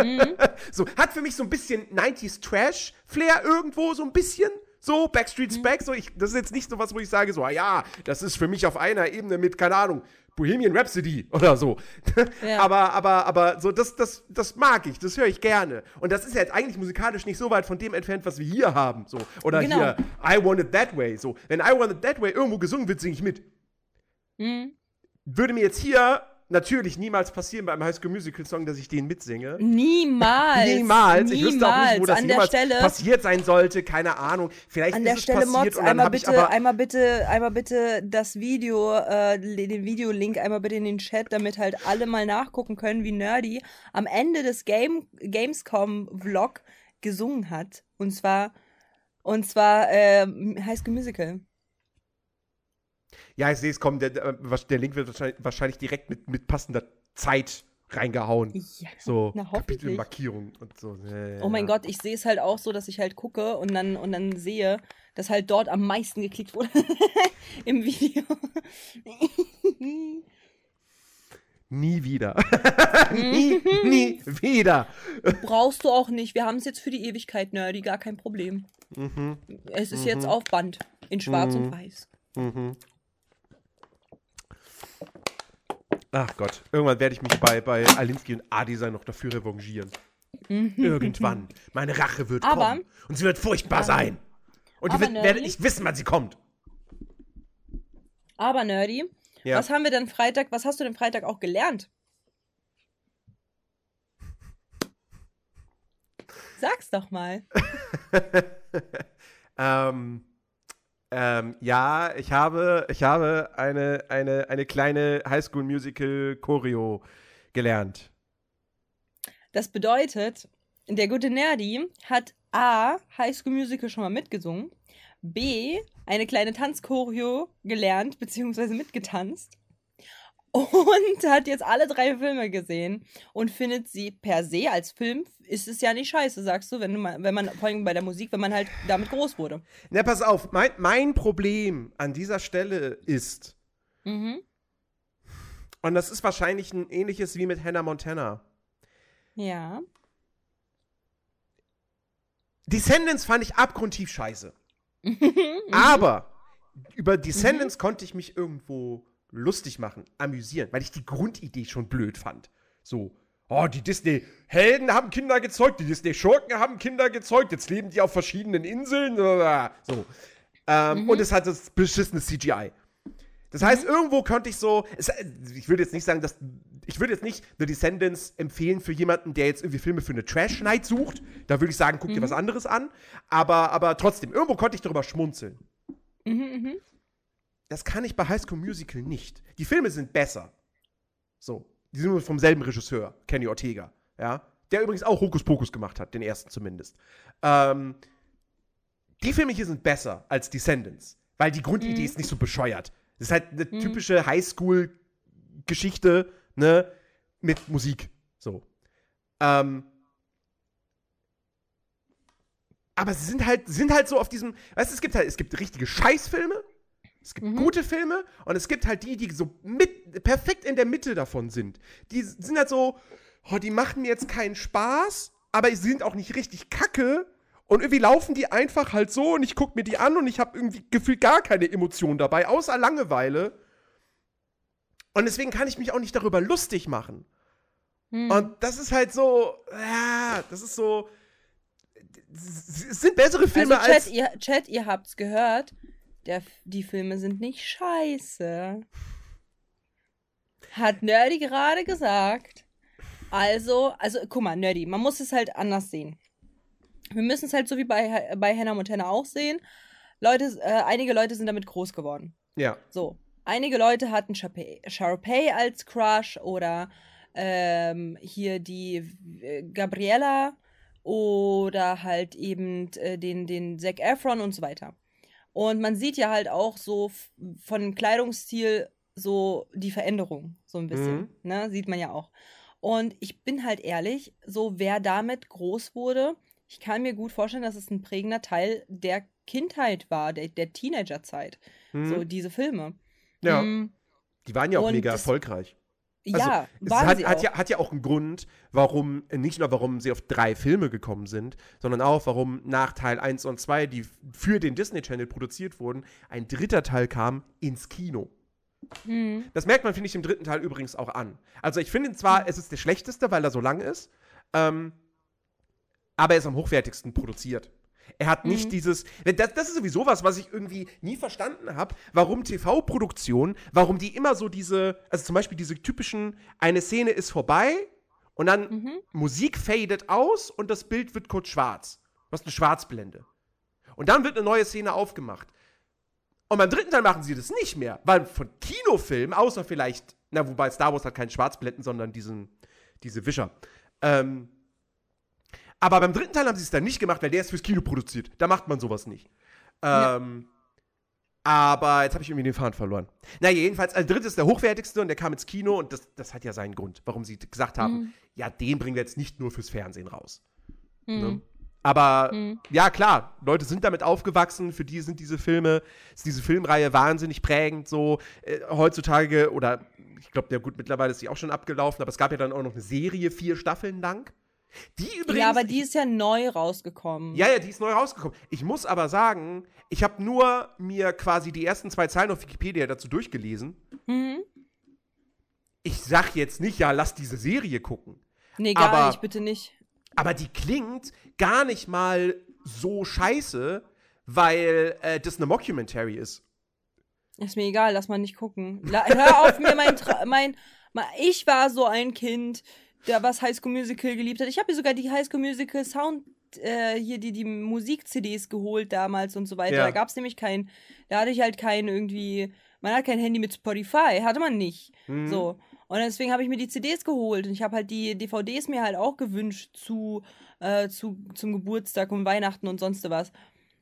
Mhm. So, hat für mich so ein bisschen 90s Trash-Flair irgendwo, so ein bisschen. So, Backstreet's Mhm. Back, so ich, das ist jetzt nicht so was, wo ich sage, so, ah ja, das ist für mich auf einer Ebene mit, keine Ahnung, Bohemian Rhapsody oder so. Ja. aber, aber, aber, so, das, das, das mag ich, das höre ich gerne. Und das ist ja jetzt eigentlich musikalisch nicht so weit von dem entfernt, was wir hier haben, so. Oder Genau. hier, I Want It That Way, so. Wenn I Want It That Way irgendwo gesungen wird, singe ich mit. Mhm. Würde mir jetzt hier natürlich niemals passieren bei einem High School Musical Song, dass ich den mitsinge. Niemals. Niemals. Ich wüsste auch nicht, wo das An der jemals Stelle. passiert sein sollte. Keine Ahnung. Vielleicht An ist der es Stelle, passiert Mods, und dann einmal ich bitte, aber. einmal bitte, einmal bitte das Video, äh, den Videolink einmal bitte in den Chat, damit halt alle mal nachgucken können, wie Nerdy am Ende des Game, Gamescom-Vlog gesungen hat. Und zwar, und zwar, äh, High School Musical. Ja, ich sehe es kommen. Der, der, Link wird wahrscheinlich, wahrscheinlich direkt mit, mit passender Zeit reingehauen. Ja. So Na. Kapitelmarkierung und so. Ja, Oh mein ja. Gott, ich sehe es halt auch so, dass ich halt gucke und dann, und dann sehe, dass halt dort am meisten geklickt wurde im Video. Nie wieder. nie, nie wieder. Brauchst du auch nicht. Wir haben es jetzt für die Ewigkeit, Nerdy, gar kein Problem. Mhm, Es ist jetzt auf Band. In schwarz und weiß. mhm. Ach Gott, irgendwann werde ich mich bei, bei Alinsky und A-Design noch dafür revanchieren. Irgendwann. Meine Rache wird Aber- kommen. Und sie wird furchtbar Aber- sein. Und wird- werdet Nerdy- nicht wissen, wann sie kommt. Aber Nerdy, Ja. was haben wir denn Freitag, was hast du denn Freitag auch gelernt? Sag's doch mal. Ähm, ähm, ja, ich habe, ich habe eine, eine, eine kleine Highschool-Musical-Choreo gelernt. Das bedeutet, der gute Nerdy hat A, High School Musical schon mal mitgesungen, B, eine kleine Tanzchoreo gelernt, beziehungsweise mitgetanzt und hat jetzt alle drei Filme gesehen und findet sie per se als Film, ist es ja nicht scheiße, sagst du, wenn, du mal, wenn man, vor allem bei der Musik, wenn man halt damit groß wurde. Na, pass auf, mein, mein Problem an dieser Stelle ist, Mhm. und das ist wahrscheinlich ein ähnliches wie mit Hannah Montana. Ja. Descendants fand ich abgrundtief scheiße. Mhm. Aber über Descendants konnte ich mich irgendwo lustig machen, amüsieren, weil ich die Grundidee schon blöd fand. So, oh, die Disney-Helden haben Kinder gezeugt, die Disney-Schurken haben Kinder gezeugt, jetzt leben die auf verschiedenen Inseln. So. Ähm, Und es hat das beschissene CGI. Das heißt, irgendwo könnte ich so, es, ich würde jetzt nicht sagen, dass, ich würde jetzt nicht The Descendants empfehlen für jemanden, der jetzt irgendwie Filme für eine Trash-Night sucht. Da würde ich sagen, guck dir was anderes an. Aber, aber trotzdem, irgendwo konnte ich darüber schmunzeln. Mhm, mhm. Das kann ich bei High School Musical nicht. Die Filme sind besser. So. Die sind vom selben Regisseur, Kenny Ortega. Ja. Der übrigens auch Hokus Pokus gemacht hat, den ersten zumindest. Ähm, die Filme hier sind besser als Descendants, weil die Grundidee Mhm. ist nicht so bescheuert. Das ist halt eine typische Highschool-Geschichte, ne, mit Musik. So. Ähm, aber sie sind halt, sind halt so auf diesem, weißt du, es gibt halt, es gibt richtige Scheißfilme, es gibt Mhm. gute Filme und es gibt halt die, die so mit, perfekt in der Mitte davon sind. Die sind halt so, oh, die machen mir jetzt keinen Spaß, aber sie sind auch nicht richtig kacke. Und irgendwie laufen die einfach halt so und ich gucke mir die an und ich habe irgendwie gefühlt gar keine Emotion dabei, außer Langeweile. Und deswegen kann ich mich auch nicht darüber lustig machen. Hm. Und das ist halt so, ja, das ist so. Es sind bessere Filme also Chat, als. Ihr, Chat, ihr habt's gehört. Der, die Filme sind nicht scheiße. Hat Nerdy gerade gesagt. Also, also, guck mal, Nerdy, man muss es halt anders sehen. Wir müssen es halt so wie bei, bei Hannah Montana auch sehen. Leute, äh, einige Leute sind damit groß geworden. Ja. So. Einige Leute hatten Sharpay als Crush oder ähm, hier die äh, Gabriella oder halt eben äh, den, den Zac Efron und so weiter. Und man sieht ja halt auch so von Kleidungsstil so die Veränderung, so ein bisschen. Mhm. Ne? Sieht man ja auch. Und ich bin halt ehrlich, so wer damit groß wurde, ich kann mir gut vorstellen, dass es ein prägender Teil der Kindheit war, der, der Teenagerzeit. Mhm. So diese Filme. Ja. Mhm. Die waren ja auch mega erfolgreich. Also, ja, es hat, hat, ja, hat ja auch einen Grund, warum, nicht nur warum sie auf drei Filme gekommen sind, sondern auch, warum nach Teil 1 und 2, die für den Disney Channel produziert wurden, ein dritter Teil kam ins Kino. Mhm. Das merkt man, finde ich, im dritten Teil übrigens auch an. Also ich finde zwar, mhm. es ist der schlechteste, weil er so lang ist, ähm, aber er ist am hochwertigsten produziert. Er hat nicht mhm. dieses. Das, das, ist sowieso was, was ich irgendwie nie verstanden habe, warum TV-Produktionen, warum die immer so diese, also zum Beispiel diese typischen, eine Szene ist vorbei und dann mhm. Musik fadet aus und das Bild wird kurz schwarz. Du hast eine Schwarzblende. Und dann wird eine neue Szene aufgemacht. Und beim dritten Teil machen sie das nicht mehr, weil von Kinofilmen, außer vielleicht, na, wobei Star Wars hat keinen Schwarzblenden, sondern diesen, diese Wischer. Ähm, aber beim dritten Teil haben sie es dann nicht gemacht, weil der ist fürs Kino produziert. Da macht man sowas nicht. Ähm, Aber jetzt habe ich irgendwie den Faden verloren. Naja, jedenfalls, also drittes ist der hochwertigste und der kam ins Kino und das, das hat ja seinen Grund, warum sie gesagt haben, mhm. ja, den bringen wir jetzt nicht nur fürs Fernsehen raus. Mhm. Ne? Aber mhm. ja, klar, Leute sind damit aufgewachsen, für die sind diese Filme, ist diese Filmreihe wahnsinnig prägend. So äh, heutzutage, oder ich glaube, ja gut, mittlerweile ist sie auch schon abgelaufen, aber es gab ja dann auch noch eine Serie, vier Staffeln lang. Die übrigens. Ja, aber die ist ja neu rausgekommen. Ja, ja, die ist neu rausgekommen. Ich muss aber sagen, ich habe nur mir quasi die ersten zwei Zeilen auf Wikipedia dazu durchgelesen. Mhm. Ich sag jetzt nicht, ja, lass diese Serie gucken. Nee, gar aber, nicht, bitte nicht. Aber die klingt gar nicht mal so scheiße, weil äh, das eine Mockumentary ist. Ist mir egal, lass mal nicht gucken. La hör auf mir mein, Tra mein, mein. Ich war so ein Kind, der was High School Musical geliebt hat. Ich habe mir sogar die High School Musical Sound äh, hier die, die Musik-CDs geholt damals und so weiter. Ja. Da gab es nämlich kein, da hatte ich halt kein irgendwie, man hat kein Handy mit Spotify, hatte man nicht. Mhm. So. Und deswegen habe ich mir die CDs geholt und ich habe halt die DVDs mir halt auch gewünscht zu, äh, zu, zum Geburtstag und Weihnachten und sonst was.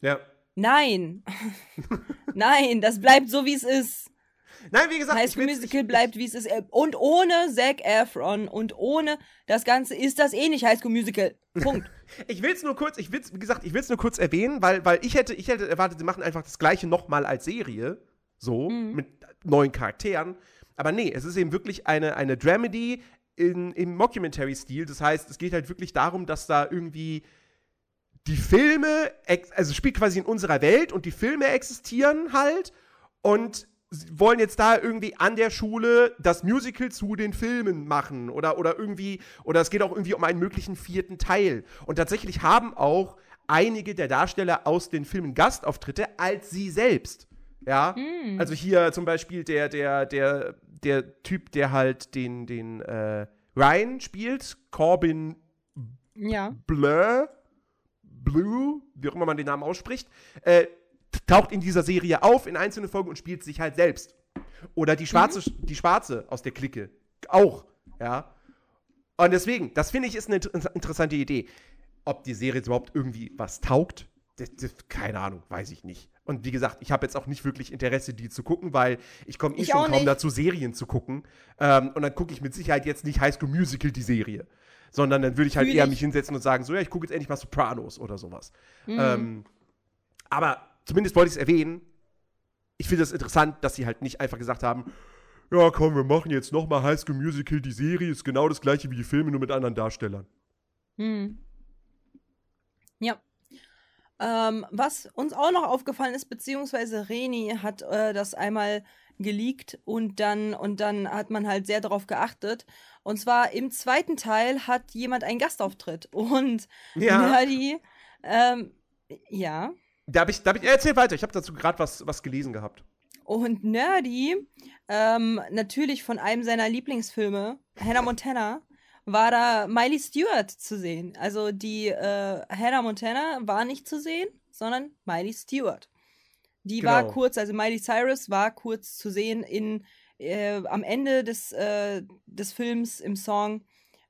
Ja. Nein. Nein, das bleibt so, wie es ist. Nein, wie gesagt, High School Musical bleibt wie es ist. Und ohne Zac Efron und ohne das Ganze ist das eh nicht High School Musical. Punkt. ich will es nur kurz, ich will's, wie gesagt, ich will es nur kurz erwähnen, weil, weil ich hätte, ich hätte erwartet, sie machen einfach das gleiche nochmal als Serie. So, mhm. mit neuen Charakteren. Aber nee, es ist eben wirklich eine, eine Dramedy in, im Mockumentary-Stil. Das heißt, es geht halt wirklich darum, dass da irgendwie die Filme, also spielt quasi in unserer Welt und die Filme existieren halt. Und wollen jetzt da irgendwie an der Schule das Musical zu den Filmen machen oder, oder irgendwie, oder es geht auch irgendwie um einen möglichen vierten Teil. Und tatsächlich haben auch einige der Darsteller aus den Filmen Gastauftritte als sie selbst. Ja, mm. also hier zum Beispiel der, der, der, der Typ, der halt den, den äh, Ryan spielt, Corbin ja. Blur, Blue, wie auch immer man den Namen ausspricht, äh, taucht in dieser Serie auf in einzelnen Folgen und spielt sich halt selbst. Oder die Schwarze, mhm. die Schwarze aus der Clique. Auch, ja. Und deswegen, das finde ich ist eine interessante Idee. Ob die Serie jetzt überhaupt irgendwie was taugt, das, das, keine Ahnung, weiß ich nicht. Und wie gesagt, ich habe jetzt auch nicht wirklich Interesse, die zu gucken, weil ich komme eh schon kaum nicht. dazu, Serien zu gucken. Ähm, und dann gucke ich mit Sicherheit jetzt nicht High School Musical, die Serie. Sondern dann würde ich halt Fühl eher ich. mich hinsetzen und sagen, so, ja, ich gucke jetzt endlich mal Sopranos oder sowas. Mhm. Ähm, aber zumindest wollte ich es erwähnen. Ich finde es das interessant, dass sie halt nicht einfach gesagt haben, ja komm, wir machen jetzt nochmal High School Musical, die Serie ist genau das gleiche wie die Filme, nur mit anderen Darstellern. Hm. Ja. Ähm, was uns auch noch aufgefallen ist, beziehungsweise Reni hat äh, das einmal geleakt und dann, und dann hat man halt sehr darauf geachtet. Und zwar im zweiten Teil hat jemand einen Gastauftritt. Und Ja. Nerdy, ähm, ja. Da hab ich, da hab ich, erzähl weiter, ich habe dazu gerade was, was gelesen gehabt. Und Nerdy, ähm, natürlich von einem seiner Lieblingsfilme, Hannah Montana, war da Miley Stewart zu sehen. Also die äh, Hannah Montana war nicht zu sehen, sondern Miley Stewart. Die war Genau. kurz, also Miley Cyrus war kurz zu sehen in äh, am Ende des, äh, des Films im Song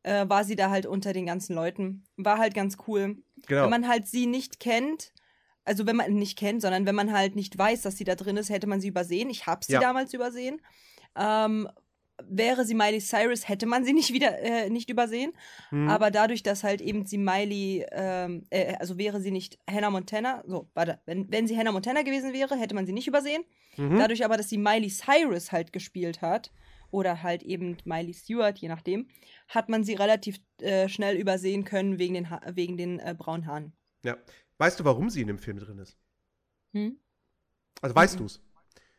äh, war sie da halt unter den ganzen Leuten. War halt ganz cool. Genau. Wenn man halt sie nicht kennt, also wenn man nicht kennt, sondern wenn man halt nicht weiß, dass sie da drin ist, hätte man sie übersehen. Ich habe sie Ja. damals übersehen. Ähm, wäre sie Miley Cyrus, hätte man sie nicht wieder äh, nicht übersehen. Hm. Aber dadurch, dass halt eben sie Miley, ähm, äh, also wäre sie nicht Hannah Montana, so, warte, wenn, wenn sie Hannah Montana gewesen wäre, hätte man sie nicht übersehen. Mhm. Dadurch aber, dass sie Miley Cyrus halt gespielt hat, oder halt eben Miley Stewart, je nachdem, hat man sie relativ äh, schnell übersehen können wegen den, ha wegen den äh, braunen Haaren. Ja. Weißt du, warum sie in dem Film drin ist? Hm? Also weißt Mhm. du's?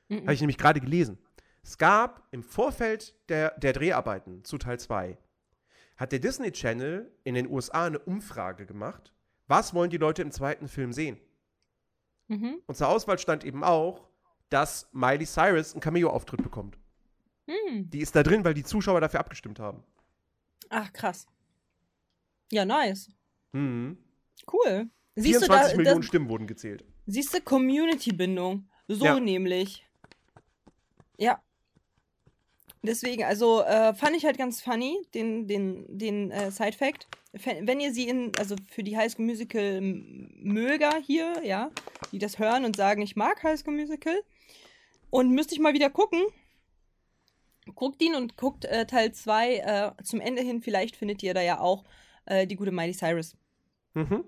Mhm. Habe ich nämlich gerade gelesen. Es gab im Vorfeld der, der Dreharbeiten zu Teil 2, hat der Disney Channel in den USA eine Umfrage gemacht, was wollen die Leute im zweiten Film sehen? Mhm. Und zur Auswahl stand eben auch, dass Miley Cyrus einen Cameo-Auftritt bekommt. Hm. Die ist da drin, weil die Zuschauer dafür abgestimmt haben. Ach, krass. Ja, nice. Mhm. Cool. Siehst du 24 da, Millionen das, Stimmen wurden gezählt. siehst du Community-Bindung. So Ja. nämlich. Ja. Deswegen, also äh, fand ich halt ganz funny, den, den, den äh, Side-Fact. Wenn ihr sie in, also für die High School Musical Möger hier, ja, die das hören und sagen, ich mag High School Musical und müsste ich mal wieder gucken, guckt ihn und guckt äh, Teil 2 äh, zum Ende hin, vielleicht findet ihr da ja auch äh, die gute Miley Cyrus. Mhm.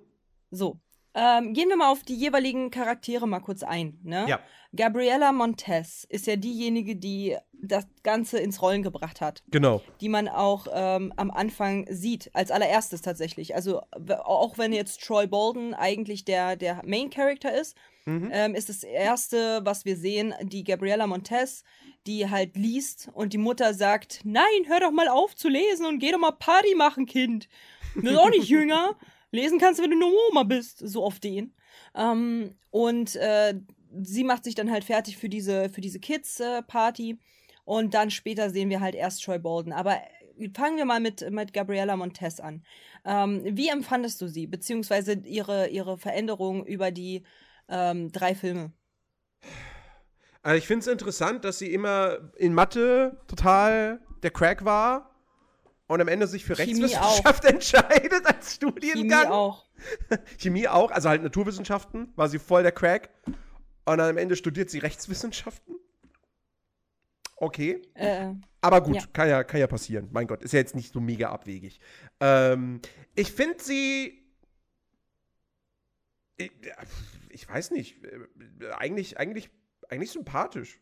So. Ähm, gehen wir mal auf die jeweiligen Charaktere mal kurz ein. Ne? Ja. Gabriella Montez ist ja diejenige, die das Ganze ins Rollen gebracht hat, Genau. die man auch ähm, am Anfang sieht, als allererstes tatsächlich. Also auch wenn jetzt Troy Bolden eigentlich der, der Main Character ist, Mhm. ähm, ist das erste, was wir sehen, die Gabriella Montez, die halt liest und die Mutter sagt, nein, hör doch mal auf zu lesen und geh doch mal Party machen, Kind. Du bist auch nicht jünger. Lesen kannst wenn du eine Oma bist. So auf den. Ähm, und äh, sie macht sich dann halt fertig für diese, für diese Kids-Party. und dann später sehen wir halt erst Troy Bolden. Aber äh, fangen wir mal mit, mit Gabriella Montez an. Ähm, wie empfandest du sie, beziehungsweise ihre, ihre Veränderung über die ähm, drei Filme? Also ich finde es interessant, dass sie immer in Mathe total der Crack war und am Ende sich für Chemie Rechtswissenschaft entscheidet als Chemie Studiengang. auch. Chemie auch, also halt Naturwissenschaften, war sie voll der Crack. Und dann am Ende studiert sie Rechtswissenschaften. Okay. Äh, Aber gut, Ja. Kann, ja, kann ja passieren. Mein Gott, ist ja jetzt nicht so mega abwegig. Ähm, ich finde sie. Ich, ich weiß nicht. äh, Eigentlich, eigentlich, eigentlich sympathisch.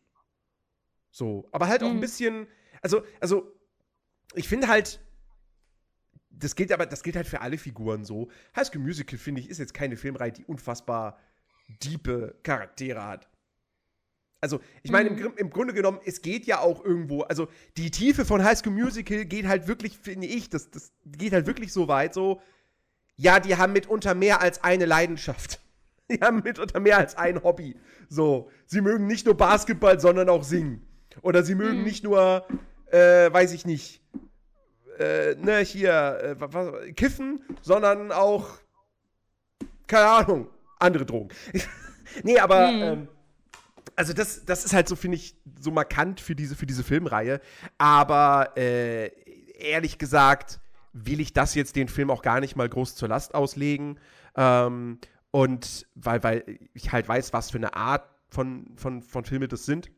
So. Aber halt auch ein Mhm. bisschen. Also, also, ich finde halt. Das gilt aber, das gilt halt für alle Figuren so. High School Musical, finde ich, ist jetzt keine Filmreihe, die unfassbar diepe Charaktere hat. Also, ich meine, im, Mhm. Im Grunde genommen, es geht ja auch irgendwo, also die Tiefe von High School Musical geht halt wirklich, finde ich, das, das geht halt wirklich so weit, so, ja, die haben mitunter mehr als eine Leidenschaft. Die haben mitunter mehr als ein Hobby. So, sie mögen nicht nur Basketball, sondern auch singen. Oder sie mögen Mhm. nicht nur, äh, weiß ich nicht, äh, ne, hier, äh, wa- was, kiffen, sondern auch, keine Ahnung, andere Drogen. nee, aber, Mhm. ähm, also das, das ist halt so, finde ich, so markant für diese, für diese Filmreihe. Aber äh, ehrlich gesagt will ich das jetzt den Film auch gar nicht mal groß zur Last auslegen. Ähm, und weil, weil ich halt weiß, was für eine Art von, von, von Filme das sind.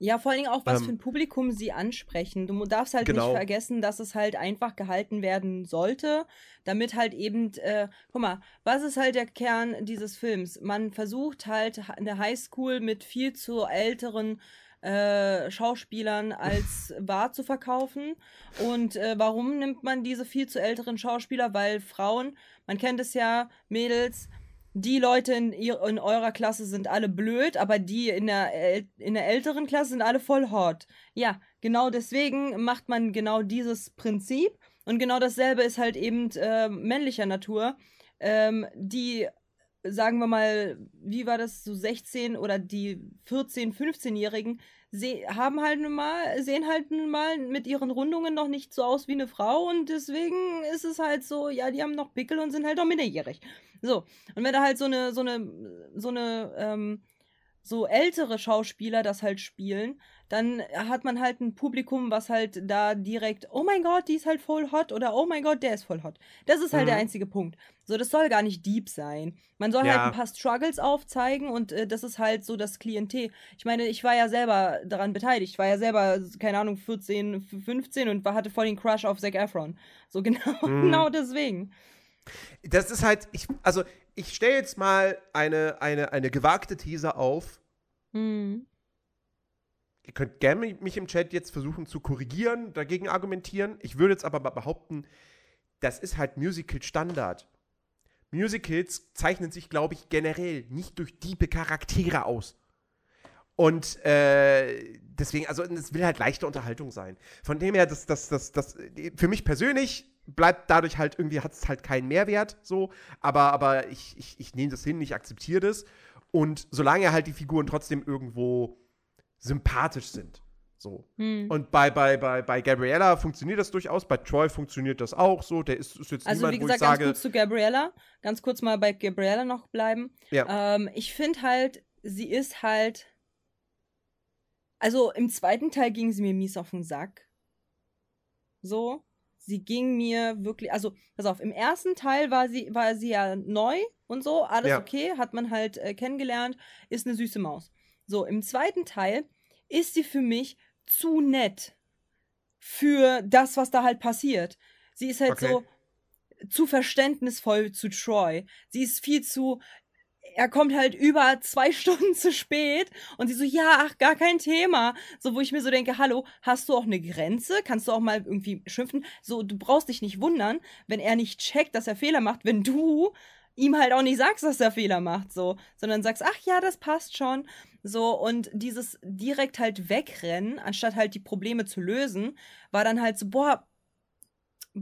Ja, vor allen Dingen auch, was Ähm, für ein Publikum sie ansprechen. Du darfst halt Genau. nicht vergessen, dass es halt einfach gehalten werden sollte, damit halt eben, äh, guck mal, was ist halt der Kern dieses Films? Man versucht halt ha- in der Highschool mit viel zu älteren äh, Schauspielern als wahr zu verkaufen. Und äh, warum nimmt man diese viel zu älteren Schauspieler? Weil Frauen, man kennt es ja, Mädels, die Leute in, in eurer Klasse sind alle blöd, aber die in der, in der älteren Klasse sind alle voll hot. Ja, genau deswegen macht man genau dieses Prinzip. Und genau dasselbe ist halt eben äh, männlicher Natur. Ähm, die sagen wir mal, wie war das, so 16 oder die 14, 15-Jährigen haben halt nun mal, sehen halt nun mal mit ihren Rundungen noch nicht so aus wie eine Frau und deswegen ist es halt so, ja, die haben noch Pickel und sind halt auch minderjährig. So. Und wenn da halt so eine, so eine, so eine, ähm, so ältere Schauspieler das halt spielen, dann hat man halt ein Publikum, was halt da direkt, oh mein Gott, die ist halt voll hot oder oh mein Gott, der ist voll hot. Das ist halt mhm. der einzige Punkt. So, das soll gar nicht deep sein. Man soll halt ja. halt ein paar Struggles aufzeigen und äh, das ist halt so das Klientel. Ich meine, ich war ja selber daran beteiligt. Ich war ja selber, keine Ahnung, 14, 15 und hatte voll den Crush auf Zac Efron. So genau, mhm. genau deswegen. Das ist halt, ich, also ich stelle jetzt mal eine, eine, eine gewagte These auf. Mhm. Ihr könnt gerne mich im Chat jetzt versuchen zu korrigieren, dagegen argumentieren. Ich würde jetzt aber behaupten, das ist halt Musical-Standard. Musicals zeichnen sich, glaube ich, generell nicht durch diebe Charaktere aus. Und äh, deswegen, also es will halt leichte Unterhaltung sein. Von dem her, das, das, das, das, für mich persönlich bleibt dadurch halt irgendwie, hat es halt keinen Mehrwert, so, aber, aber ich, ich, ich nehme das hin, ich akzeptiere das. Und solange halt die Figuren trotzdem irgendwo sympathisch sind. So. Hm. Und bei, bei, bei, bei Gabriella funktioniert das durchaus, bei Troy funktioniert das auch so. Der ist, ist jetzt also, niemand, wie gesagt, wo ich sage, ganz kurz zu Gabriella, ganz kurz mal bei Gabriella noch bleiben. Ja. Ähm, ich finde halt, sie ist halt. Also im zweiten Teil ging sie mir mies auf den Sack. So. Sie ging mir wirklich, also, pass auf, im ersten Teil war sie, war sie ja neu und so, alles ja. okay, hat man halt äh, kennengelernt, ist eine süße Maus. So, im zweiten Teil ist sie für mich zu nett für das, was da halt passiert. Sie ist halt okay. so zu verständnisvoll zu Troy. Sie ist viel zu. Er kommt halt über zwei Stunden zu spät und sie so, ja, ach, gar kein Thema. So, wo ich mir so denke, hallo, hast du auch eine Grenze? Kannst du auch mal irgendwie schimpfen? So, du brauchst dich nicht wundern, wenn er nicht checkt, dass er Fehler macht, wenn du ihm halt auch nicht sagst, dass er Fehler macht, so, sondern sagst, ach ja, das passt schon. So, und dieses direkt halt wegrennen, anstatt halt die Probleme zu lösen, war dann halt so, boah,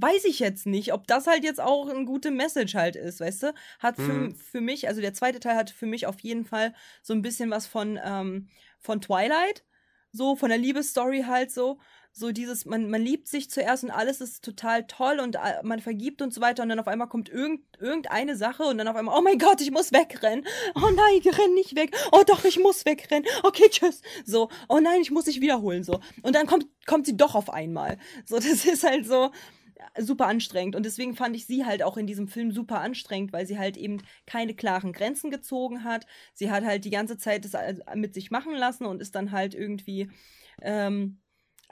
weiß ich jetzt nicht, ob das halt jetzt auch eine gute Message halt ist, weißt du? Hat für, mhm. für mich, also der zweite Teil hat für mich auf jeden Fall so ein bisschen was von, ähm, von Twilight, so von der Liebesstory halt so so dieses, man, man liebt sich zuerst und alles ist total toll und äh, man vergibt und so weiter und dann auf einmal kommt irgend, irgendeine Sache und dann auf einmal, oh mein Gott, ich muss wegrennen. Oh nein, ich renn nicht weg. Oh doch, ich muss wegrennen. Okay, tschüss. So, oh nein, ich muss dich wiederholen. So. Und dann kommt, kommt sie doch auf einmal. So, das ist halt so super anstrengend. Und deswegen fand ich sie halt auch in diesem Film super anstrengend, weil sie halt eben keine klaren Grenzen gezogen hat. Sie hat halt die ganze Zeit das mit sich machen lassen und ist dann halt irgendwie. Ähm,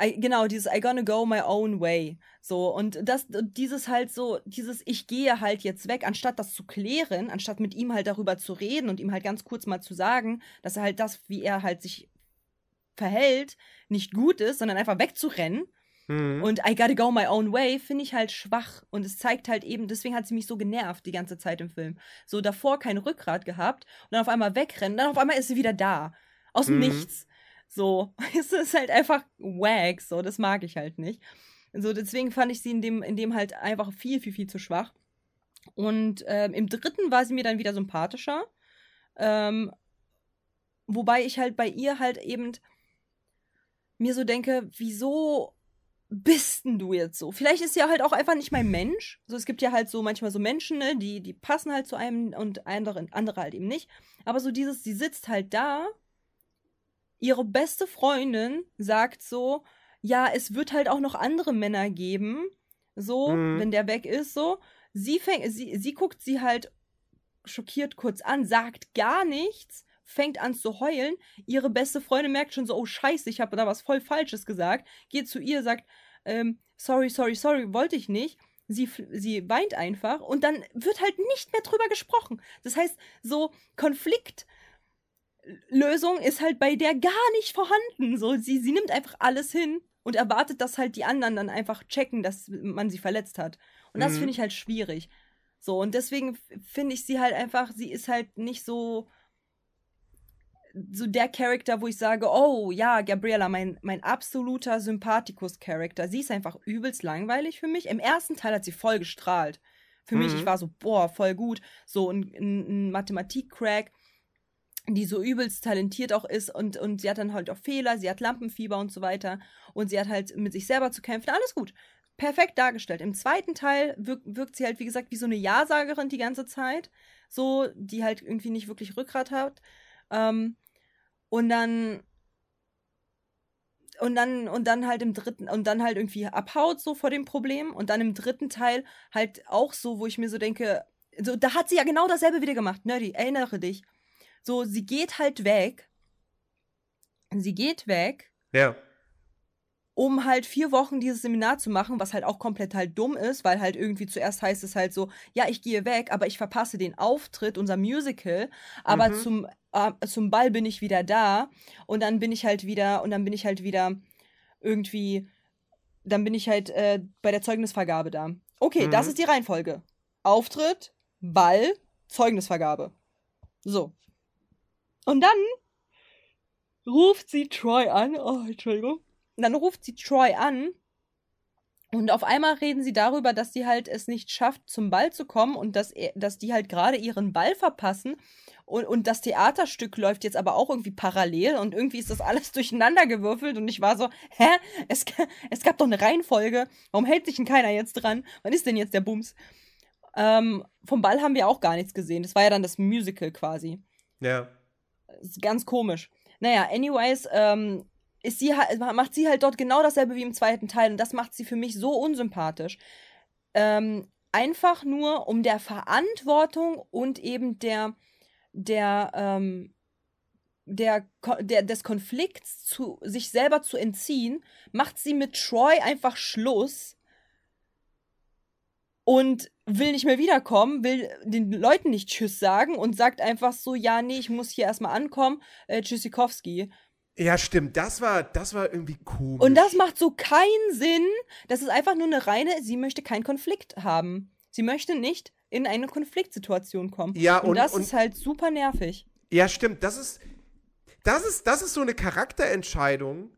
I, genau, dieses I gonna go my own way. So, und das, dieses halt so, dieses Ich gehe halt jetzt weg, anstatt das zu klären, anstatt mit ihm halt darüber zu reden und ihm halt ganz kurz mal zu sagen, dass er halt das, wie er halt sich verhält, nicht gut ist, sondern einfach wegzurennen. Mhm. Und I gotta go my own way finde ich halt schwach. Und es zeigt halt eben, deswegen hat sie mich so genervt die ganze Zeit im Film. So davor kein Rückgrat gehabt und dann auf einmal wegrennen, dann auf einmal ist sie wieder da. Aus dem mhm. Nichts. So, es ist halt einfach wack, so, das mag ich halt nicht. So, deswegen fand ich sie in dem, in dem halt einfach viel, viel, viel zu schwach. Und ähm, im dritten war sie mir dann wieder sympathischer. Ähm, wobei ich halt bei ihr halt eben mir so denke, wieso bist denn du jetzt so? Vielleicht ist sie ja halt auch einfach nicht mein Mensch. So, es gibt ja halt so manchmal so Menschen, ne, die, die passen halt zu einem und andere, andere halt eben nicht. Aber so dieses, sie sitzt halt da ihre beste Freundin sagt so, ja, es wird halt auch noch andere Männer geben, so, mhm. wenn der weg ist, so. Sie fängt, sie, sie guckt sie halt schockiert kurz an, sagt gar nichts, fängt an zu heulen. Ihre beste Freundin merkt schon so, oh Scheiße, ich habe da was voll Falsches gesagt. Geht zu ihr, sagt, ähm, sorry, sorry, sorry, wollte ich nicht. Sie, sie weint einfach und dann wird halt nicht mehr drüber gesprochen. Das heißt, so Konflikt Lösung ist halt bei der gar nicht vorhanden. So, sie, sie nimmt einfach alles hin und erwartet, dass halt die anderen dann einfach checken, dass man sie verletzt hat. Und das Mhm. finde ich halt schwierig. So, und deswegen finde ich sie halt einfach, sie ist halt nicht so so der Charakter, wo ich sage, oh ja, Gabriella, mein, mein absoluter Sympathikus-Charakter. Sie ist einfach übelst langweilig für mich. Im ersten Teil hat sie voll gestrahlt. Für mich, Mhm. ich war so, boah, voll gut. So ein, ein, ein Mathematik-Crack, die so übelst talentiert auch ist und, und sie hat dann halt auch Fehler, sie hat Lampenfieber und so weiter und sie hat halt mit sich selber zu kämpfen. Alles gut. Perfekt dargestellt. Im zweiten Teil wirkt, wirkt sie halt, wie gesagt, wie so eine Ja-Sagerin die ganze Zeit. So, die halt irgendwie nicht wirklich Rückgrat hat. Ähm, und dann und dann und dann halt im dritten und dann halt irgendwie abhaut so vor dem Problem und dann im dritten Teil halt auch so, wo ich mir so denke, so da hat sie ja genau dasselbe wieder gemacht, Nerdy, erinnere dich. So sie geht halt weg. Sie geht weg Ja. um halt vier Wochen dieses Seminar zu machen, was halt auch komplett halt dumm ist, weil halt irgendwie zuerst heißt es halt so, ja, ich gehe weg, aber ich verpasse den Auftritt, unser Musical, aber Mhm. zum, äh, zum Ball bin ich wieder da und dann bin ich halt wieder, und dann bin ich halt wieder irgendwie, dann bin ich halt äh, bei der Zeugnisvergabe da. Okay, das Mhm. ist die Reihenfolge. Auftritt, Ball, Zeugnisvergabe. So. Und dann ruft sie Troy an. Oh, Entschuldigung. Und dann ruft sie Troy an. Und auf einmal reden sie darüber, dass sie halt es nicht schafft, zum Ball zu kommen und dass, er, dass die halt gerade ihren Ball verpassen. Und, und das Theaterstück läuft jetzt aber auch irgendwie parallel und irgendwie ist das alles durcheinander gewürfelt und ich war so, hä? Es, es gab doch eine Reihenfolge. Warum hält sich denn keiner jetzt dran? Wann ist denn jetzt der Bums? Ähm, vom Ball haben wir auch gar nichts gesehen. Das war ja dann das Musical quasi. Ja. Ganz komisch. Naja, anyways, ähm, ist sie halt, macht sie halt dort genau dasselbe wie im zweiten Teil und das macht sie für mich so unsympathisch. Ähm, einfach nur um der Verantwortung und eben der, der, ähm, der, der, des Konflikts zu sich selber zu entziehen, macht sie mit Troy einfach Schluss und will nicht mehr wiederkommen, will den Leuten nicht Tschüss sagen und sagt einfach so, ja, nee, ich muss hier erstmal ankommen, äh, Tschüssikowski. Ja, stimmt. Das war, das war irgendwie komisch. Und das macht so keinen Sinn. Das ist einfach nur eine reine, sie möchte keinen Konflikt haben. Sie möchte nicht in eine Konfliktsituation kommen. Ja, und, und- das und- ist halt super nervig. Ja, stimmt. Das ist, das ist, das ist so eine Charakterentscheidung,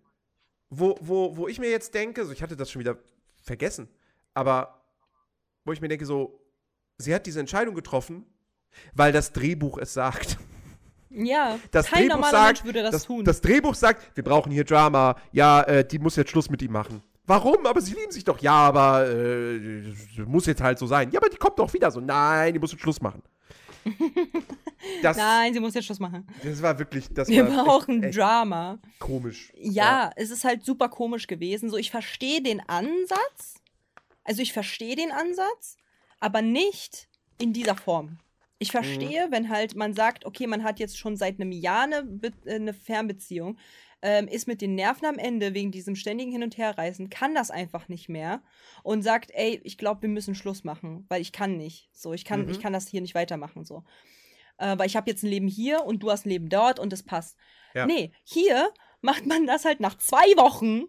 wo, wo, wo ich mir jetzt denke, so ich hatte das schon wieder vergessen, aber wo ich mir denke, so, sie hat diese Entscheidung getroffen, weil das Drehbuch es sagt. Ja, Das kein Drehbuch normaler sagt, Mensch würde das, das, tun. das Drehbuch sagt, wir brauchen hier Drama. Ja, äh, die muss jetzt Schluss mit ihm machen. Warum? Aber sie lieben sich doch. Ja, aber äh, muss jetzt halt so sein. Ja, aber die kommt doch wieder so. Nein, die muss jetzt Schluss machen. Das, Nein, sie muss jetzt Schluss machen. das war wirklich, das Wir war brauchen echt, echt Drama. komisch. Ja, es ist halt super komisch gewesen. So, ich verstehe den Ansatz. Also ich verstehe den Ansatz, aber nicht in dieser Form. Ich verstehe, wenn halt man sagt, okay, man hat jetzt schon seit einem Jahr eine, Be äh, eine Fernbeziehung, ähm, ist mit den Nerven am Ende wegen diesem ständigen Hin- und Herreisen, kann das einfach nicht mehr und sagt, ey, ich glaube, wir müssen Schluss machen, weil ich kann nicht. So, ich kann, Mhm. ich kann das hier nicht weitermachen. So. Äh, weil ich habe jetzt ein Leben hier und du hast ein Leben dort und das passt. Ja. Nee, hier macht man das halt nach zwei Wochen.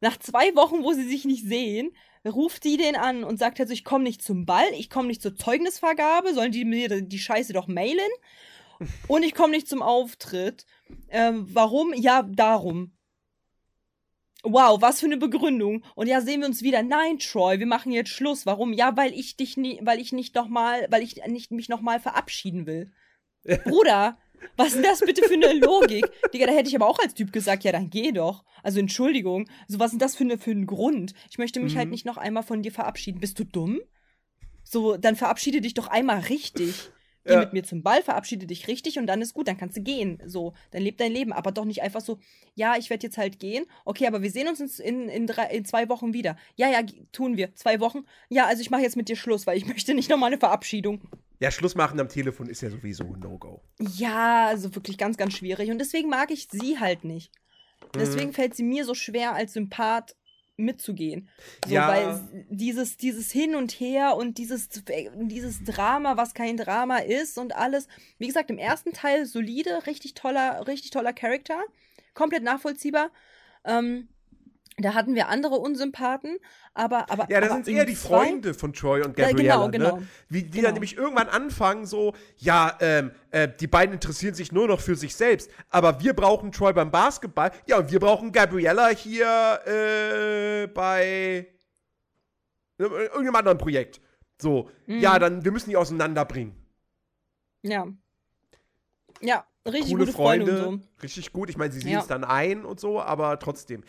Nach zwei Wochen, wo sie sich nicht sehen, ruft die den an und sagt halt so, ich komme nicht zum Ball, ich komme nicht zur Zeugnisvergabe, sollen die mir die Scheiße doch mailen? Und ich komme nicht zum Auftritt. Ähm, warum? Ja, darum. Wow, was für eine Begründung. Und ja, sehen wir uns wieder. Nein, Troy, wir machen jetzt Schluss. Warum? Ja, weil ich dich nie, weil ich nicht noch mal, weil ich nicht mich noch mal verabschieden will. Bruder, was ist denn das bitte für eine Logik? Digga, da hätte ich aber auch als Typ gesagt, ja, dann geh doch. Also Entschuldigung. So, was ist denn das für, eine, für ein Grund? Ich möchte mich Mhm. halt nicht noch einmal von dir verabschieden. Bist du dumm? So, dann verabschiede dich doch einmal richtig. Geh Ja. mit mir zum Ball, verabschiede dich richtig und dann ist gut, dann kannst du gehen. So, dann leb dein Leben. Aber doch nicht einfach so, ja, ich werde jetzt halt gehen. Okay, aber wir sehen uns in, in, drei, in zwei Wochen wieder. Ja, ja, tun wir. Zwei Wochen. Ja, also ich mache jetzt mit dir Schluss, weil ich möchte nicht nochmal eine Verabschiedung. Ja, Schluss machen am Telefon ist ja sowieso ein No-Go. Ja, also wirklich ganz, ganz schwierig. Und deswegen mag ich sie halt nicht. Mhm. Deswegen fällt sie mir so schwer als Sympath mitzugehen. So, Ja. weil dieses, dieses Hin und Her und dieses, dieses Drama, was kein Drama ist und alles. Wie gesagt, im ersten Teil solide, richtig toller, richtig toller Charakter. Komplett nachvollziehbar. Ähm, da hatten wir andere Unsympathen, aber. aber Ja, das aber sind eher die zwei- Freunde von Troy und Ja, Gabriella, genau, genau. ne? Wie die Genau. dann nämlich irgendwann anfangen, so, ja, ähm, äh, die beiden interessieren sich nur noch für sich selbst, aber wir brauchen Troy beim Basketball, ja, und wir brauchen Gabriella hier äh, bei äh, irgendeinem anderen Projekt. So, Mhm. ja, dann, wir müssen die auseinanderbringen. Ja. Ja, richtig Coole gute Freunde, Freunde, und so. richtig gut. Ich meine, sie sehen Ja. es dann ein und so, aber trotzdem.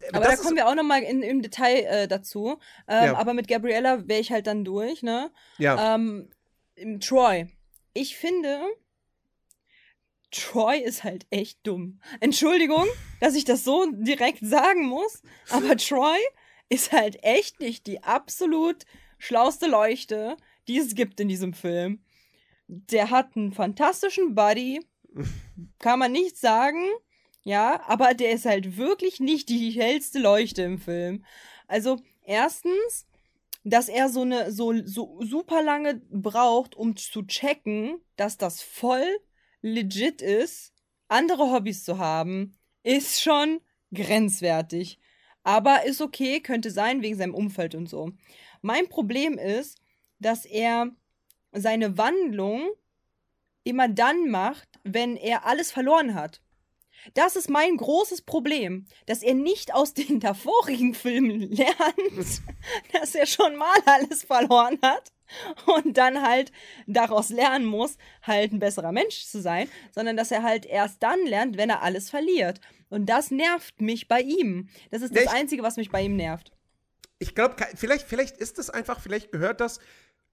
Äh, Aber das da kommen wir auch nochmal im Detail äh, dazu. Ähm, Ja. Aber mit Gabriella wäre ich halt dann durch, ne? Ja, Ähm, Troy. Ich finde, Troy ist halt echt dumm. Entschuldigung, dass ich das so direkt sagen muss, aber Troy ist halt echt nicht die absolut schlauste Leuchte, die es gibt in diesem Film. Der hat einen fantastischen Buddy, kann man nicht sagen, ja, aber der ist halt wirklich nicht die hellste Leuchte im Film. Also, erstens, dass er so eine so, so super lange braucht, um zu checken, dass das voll legit ist, andere Hobbys zu haben, ist schon grenzwertig. Aber ist okay, könnte sein wegen seinem Umfeld und so. Mein Problem ist, dass er seine Wandlung immer dann macht, wenn er alles verloren hat. Das ist mein großes Problem, dass er nicht aus den davorigen Filmen lernt, dass er schon mal alles verloren hat und dann halt daraus lernen muss, halt ein besserer Mensch zu sein, sondern dass er halt erst dann lernt, wenn er alles verliert. Und das nervt mich bei ihm. Das ist das ich- Einzige, was mich bei ihm nervt. ich glaube, vielleicht, vielleicht ist es einfach, vielleicht gehört das,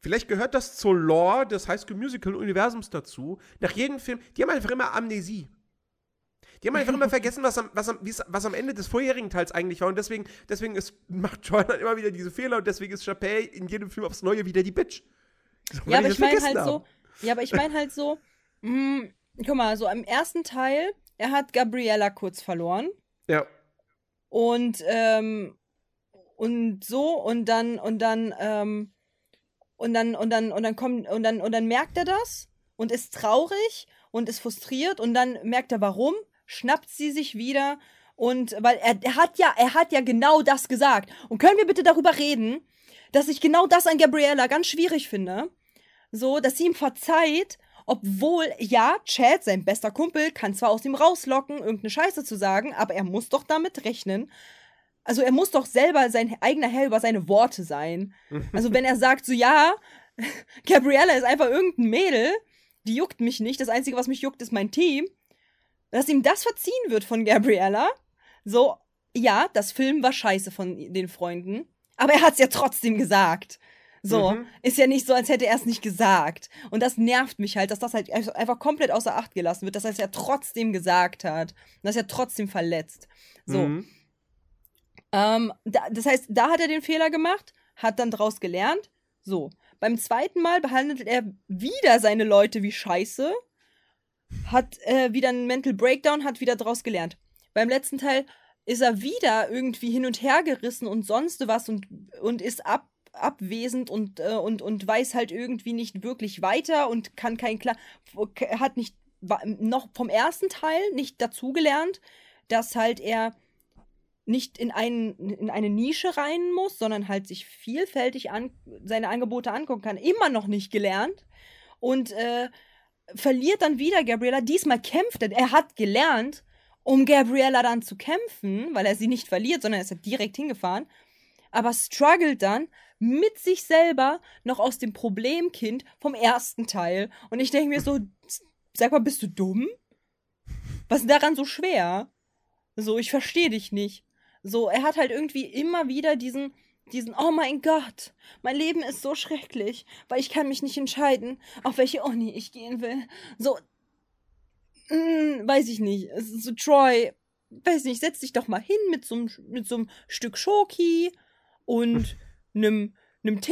vielleicht gehört das zur Lore des High School Musical Universums dazu. Nach jedem Film, die haben einfach immer Amnesie. Die haben einfach immer vergessen, was am, was, am, was am Ende des vorherigen Teils eigentlich war. Und deswegen, deswegen ist, macht Troy dann immer wieder diese Fehler und deswegen ist Chappelle in jedem Film aufs Neue wieder die Bitch. So, weil Ja, aber ich meine vergessen halt so, ja, aber ich meine halt so, mh, guck mal, so im ersten Teil, er hat Gabriella kurz verloren Ja. und ähm, und so und dann und dann ähm, und dann und dann und dann kommt und dann und dann merkt er das und ist traurig und ist frustriert und dann merkt er warum, schnappt sie sich wieder und weil er, er hat ja er hat ja genau das gesagt und können wir bitte darüber reden, dass ich genau das an Gabriella ganz schwierig finde, so dass sie ihm verzeiht obwohl, ja, Chad, sein bester Kumpel, kann zwar aus ihm rauslocken, irgendeine Scheiße zu sagen, aber er muss doch damit rechnen. Also er muss doch selber sein eigener Herr über seine Worte sein. Also wenn er sagt so, ja, Gabriella ist einfach irgendein Mädel, die juckt mich nicht, das Einzige, was mich juckt, ist mein Team, dass ihm das verziehen wird von Gabriella. So, ja, das Film war scheiße von den Freunden, aber er hat's ja trotzdem gesagt. So, Mhm. ist ja nicht so, als hätte er es nicht gesagt. Und das nervt mich halt, dass das halt einfach komplett außer Acht gelassen wird, dass er es ja trotzdem gesagt hat. Und dass er trotzdem verletzt. So. Mhm. Ähm, da, das heißt, da hat er den Fehler gemacht, hat dann draus gelernt. So. Beim zweiten Mal behandelt er wieder seine Leute wie Scheiße, hat äh, wieder einen Mental Breakdown, hat wieder draus gelernt. Beim letzten Teil ist er wieder irgendwie hin und her gerissen und sonst was und, und ist ab, abwesend und, äh, und, und weiß halt irgendwie nicht wirklich weiter und kann kein klar, hat nicht noch vom ersten Teil nicht dazugelernt, dass halt er nicht in, einen, in eine Nische rein muss, sondern halt sich vielfältig an, seine Angebote angucken kann. Immer noch nicht gelernt. Und äh, verliert dann wieder Gabriella. Diesmal kämpft er. Er hat gelernt, um Gabriella dann zu kämpfen, weil er sie nicht verliert, sondern er ist halt direkt hingefahren. Aber struggelt dann mit sich selber noch aus dem Problemkind vom ersten Teil. Und ich denke mir so, sag mal, bist du dumm? Was ist daran so schwer? So, ich verstehe dich nicht. So, er hat halt irgendwie immer wieder diesen, diesen, oh mein Gott, mein Leben ist so schrecklich, weil ich kann mich nicht entscheiden, auf welche Uni ich gehen will. So, mm, weiß ich nicht. So, Troy, weiß nicht, setz dich doch mal hin mit so einem, mit so einem Stück Schoki und einem, einem Tee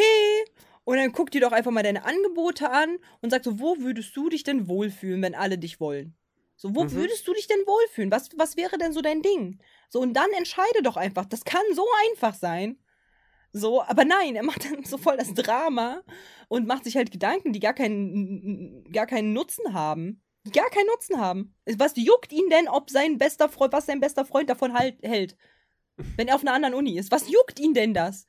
und dann guck dir doch einfach mal deine Angebote an und sag so, wo würdest du dich denn wohlfühlen, wenn alle dich wollen? So, wo Mhm. würdest du dich denn wohlfühlen? Was, was wäre denn so dein Ding? So, und dann entscheide doch einfach. Das kann so einfach sein. So, aber nein, er macht dann so voll das Drama und macht sich halt Gedanken, die gar keinen, gar keinen Nutzen haben. Die gar keinen Nutzen haben. Was juckt ihn denn, ob sein bester Freund, was sein bester Freund davon halt, hält? Wenn er auf einer anderen Uni ist. Was juckt ihn denn das?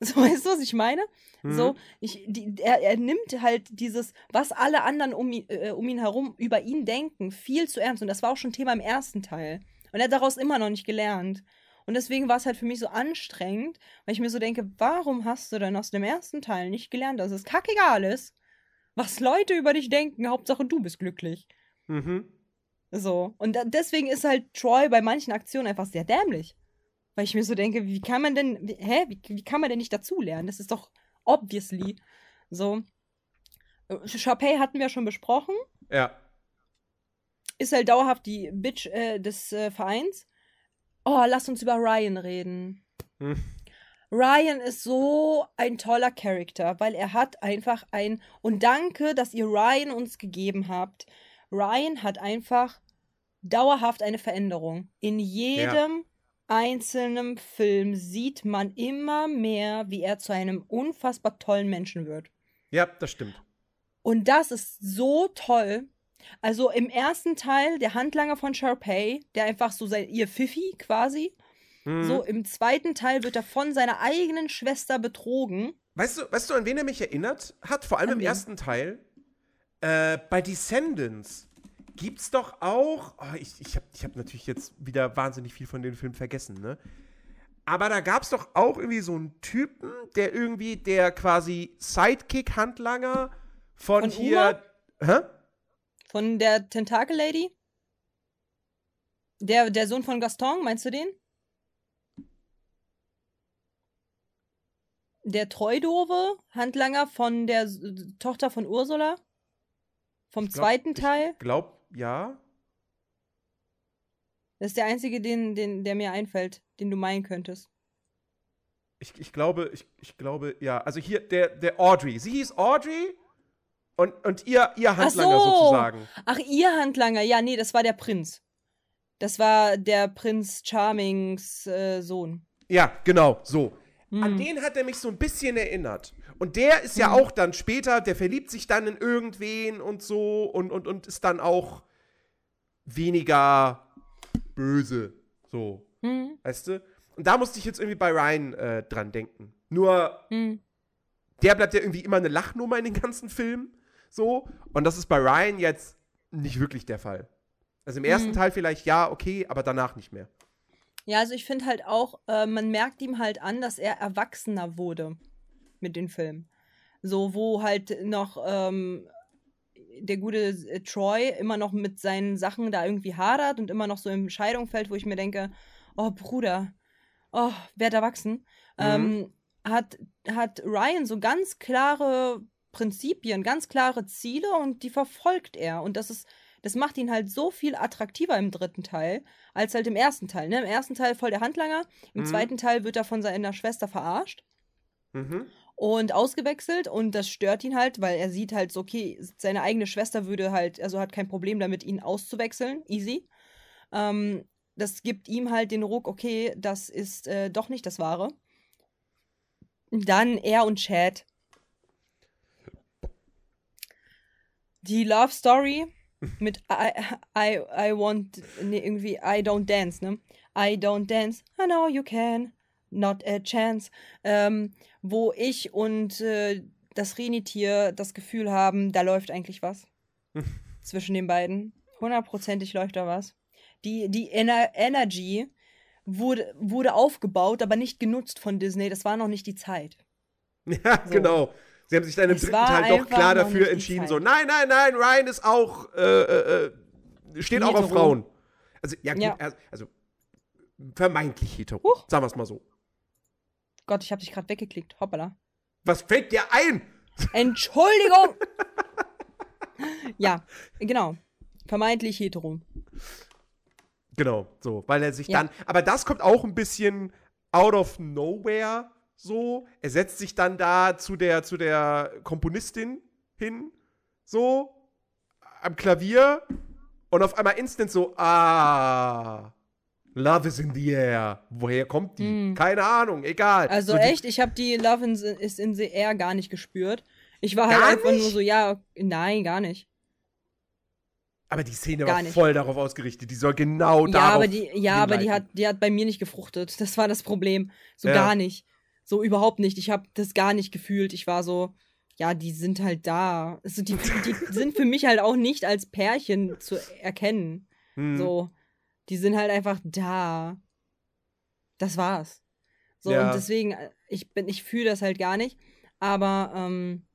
So, weißt du, was ich meine? Mhm. So, ich, die, er, er nimmt halt dieses, was alle anderen um, ihn- äh, um ihn herum über ihn denken, viel zu ernst. Und das war auch schon Thema im ersten Teil. Und er hat daraus immer noch nicht gelernt. Und deswegen war es halt für mich so anstrengend, weil ich mir so denke, warum hast du denn aus dem ersten Teil nicht gelernt, dass es kackegal ist, was Leute über dich denken, Hauptsache du bist glücklich. Mhm. So. Und deswegen ist halt Troy bei manchen Aktionen einfach sehr dämlich. Weil ich mir so denke, wie kann man denn, wie, hä, wie, wie kann man denn nicht dazulernen? Das ist doch obviously. So. Äh, Sharpay hatten wir schon besprochen. Ja. Ist halt dauerhaft die Bitch äh, des äh, Vereins. Oh, lass uns über Ryan reden. Hm. Ryan ist so ein toller Charakter, weil er hat einfach ein. Und danke, dass ihr Ryan uns gegeben habt. Ryan hat einfach dauerhaft eine Veränderung. In jedem einzelnen Film sieht man immer mehr, wie er zu einem unfassbar tollen Menschen wird. Ja, das stimmt. Und das ist so toll. Also im ersten Teil der Handlanger von Sharpay, der einfach so sein, ihr Pfiffi quasi. Mhm. So im zweiten Teil wird er von seiner eigenen Schwester betrogen. Weißt du, weißt du, an wen er mich erinnert hat? Vor allem An im wen? ersten Teil. Äh, bei Descendants gibt's doch auch. Oh, ich ich habe ich hab natürlich jetzt wieder wahnsinnig viel von den Filmen vergessen, ne? Aber da gab's doch auch irgendwie so einen Typen, der irgendwie der quasi Sidekick-Handlanger von, Von hier. Hä? Von der Tentakel Lady? Der, der Sohn von Gaston, meinst du den? Der Treudove, Handlanger von der Tochter von Ursula? Vom glaub- zweiten Teil? Ich glaub, ja. Das ist der einzige, den, den, der mir einfällt, den du meinen könntest. Ich, ich glaube, ich, ich glaube, ja. Also hier, der, der Audrey. Sie hieß Audrey und, und ihr, ihr Handlanger so. sozusagen. Ach, ihr Handlanger. Ja, nee, das war der Prinz. Das war der Prinz Charmings äh, Sohn. Ja, genau, so. An Hm. den hat er mich so ein bisschen erinnert. Und der ist ja Hm. auch dann später, der verliebt sich dann in irgendwen und so und, und, und ist dann auch weniger böse. So, Hm, weißt du? Und da musste ich jetzt irgendwie bei Ryan äh, dran denken. Nur, hm. der bleibt ja irgendwie immer eine Lachnummer in den ganzen Filmen. So. Und das ist bei Ryan jetzt nicht wirklich der Fall. Also im ersten Mhm. Teil vielleicht ja, okay, aber danach nicht mehr. Ja, also ich finde halt auch, äh, man merkt ihm halt an, dass er erwachsener wurde mit den Filmen. So, wo halt noch ähm, der gute äh, Troy immer noch mit seinen Sachen da irgendwie hadert und immer noch so im Scheidung fällt, wo ich mir denke, oh Bruder, oh, werd erwachsen. Ähm, hat, hat Ryan so ganz klare Prinzipien, ganz klare Ziele und die verfolgt er. Und das ist, das macht ihn halt so viel attraktiver im dritten Teil, als halt im ersten Teil. Ne? Im ersten Teil voll der Handlanger, im Mhm. zweiten Teil wird er von seiner Schwester verarscht Mhm. Und ausgewechselt und das stört ihn halt, weil er sieht halt so, okay, seine eigene Schwester würde halt, also hat kein Problem damit, ihn auszuwechseln, easy. Ähm, das gibt ihm halt den Ruck, okay, das ist äh, doch nicht das Wahre. Dann er und Chad. Die Love Story mit I, I, I want, nee, irgendwie I don't dance, ne? I don't dance, I know you can, not a chance. Ähm, wo ich und äh, das Renitier das Gefühl haben, da läuft eigentlich was. zwischen den beiden. Hundertprozentig läuft da was. Die, die Ener Energy wurde, wurde aufgebaut, aber nicht genutzt von Disney. Das war noch nicht die Zeit. Ja, So. genau. Sie haben sich dann im Es dritten Teil doch klar dafür entschieden, so, nein, nein, nein, Ryan ist auch, äh, äh, äh, steht auch auf Hetero. Frauen. Also, ja, gut, Ja. also, vermeintlich hetero, Huch. sagen wir es mal so. Gott, ich habe dich gerade weggeklickt. Hoppala. Was fällt dir ein? Entschuldigung! ja, genau. Vermeintlich hetero. Genau, so, weil er sich Ja. dann, aber das kommt auch ein bisschen out of nowhere, so. Er setzt sich dann da zu der, zu der Komponistin hin, so, am Klavier Und auf einmal instant so, ah, Love is in the air. Woher kommt die? Hm. Keine Ahnung, egal. Also so echt, ich habe die Love in, is in the Air gar nicht gespürt. Ich war halt einfach nicht? nur so, ja, nein, gar nicht. Aber die Szene Gar war nicht. voll darauf ausgerichtet. Die soll genau Ja, darauf aber die, ja, aber die hat, die hat bei mir nicht gefruchtet. Das war das Problem. So Ja. gar nicht. So überhaupt nicht. Ich habe das gar nicht gefühlt. Ich war so, ja, die sind halt da. Also die, die sind für mich halt auch nicht als Pärchen zu erkennen. Hm. So, die sind halt einfach da. Das war's. So, Ja. und deswegen, äh, ich bin, ich fühle das halt gar nicht. Aber, ähm,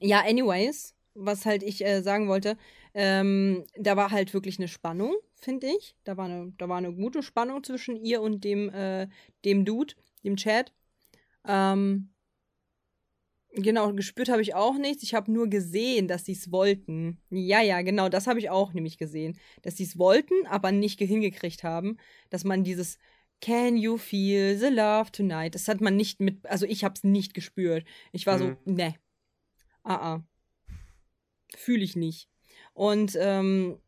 ja, anyways, was halt ich äh, sagen wollte, ähm, da war halt wirklich eine Spannung, finde ich. Da war eine, da war eine gute Spannung zwischen ihr und dem, äh, dem Dude, dem Chat. Ähm, genau, gespürt habe ich auch nichts. Ich habe nur gesehen, dass sie es wollten. Ja, ja, genau, das habe ich auch nämlich gesehen. Dass sie es wollten, aber nicht hingekriegt haben. Dass man dieses Can you feel the love tonight? Das hat man nicht mit, also ich habe es nicht gespürt. Ich war Mhm. so, ne. Ah, ah. Fühle ich nicht. Und, ähm,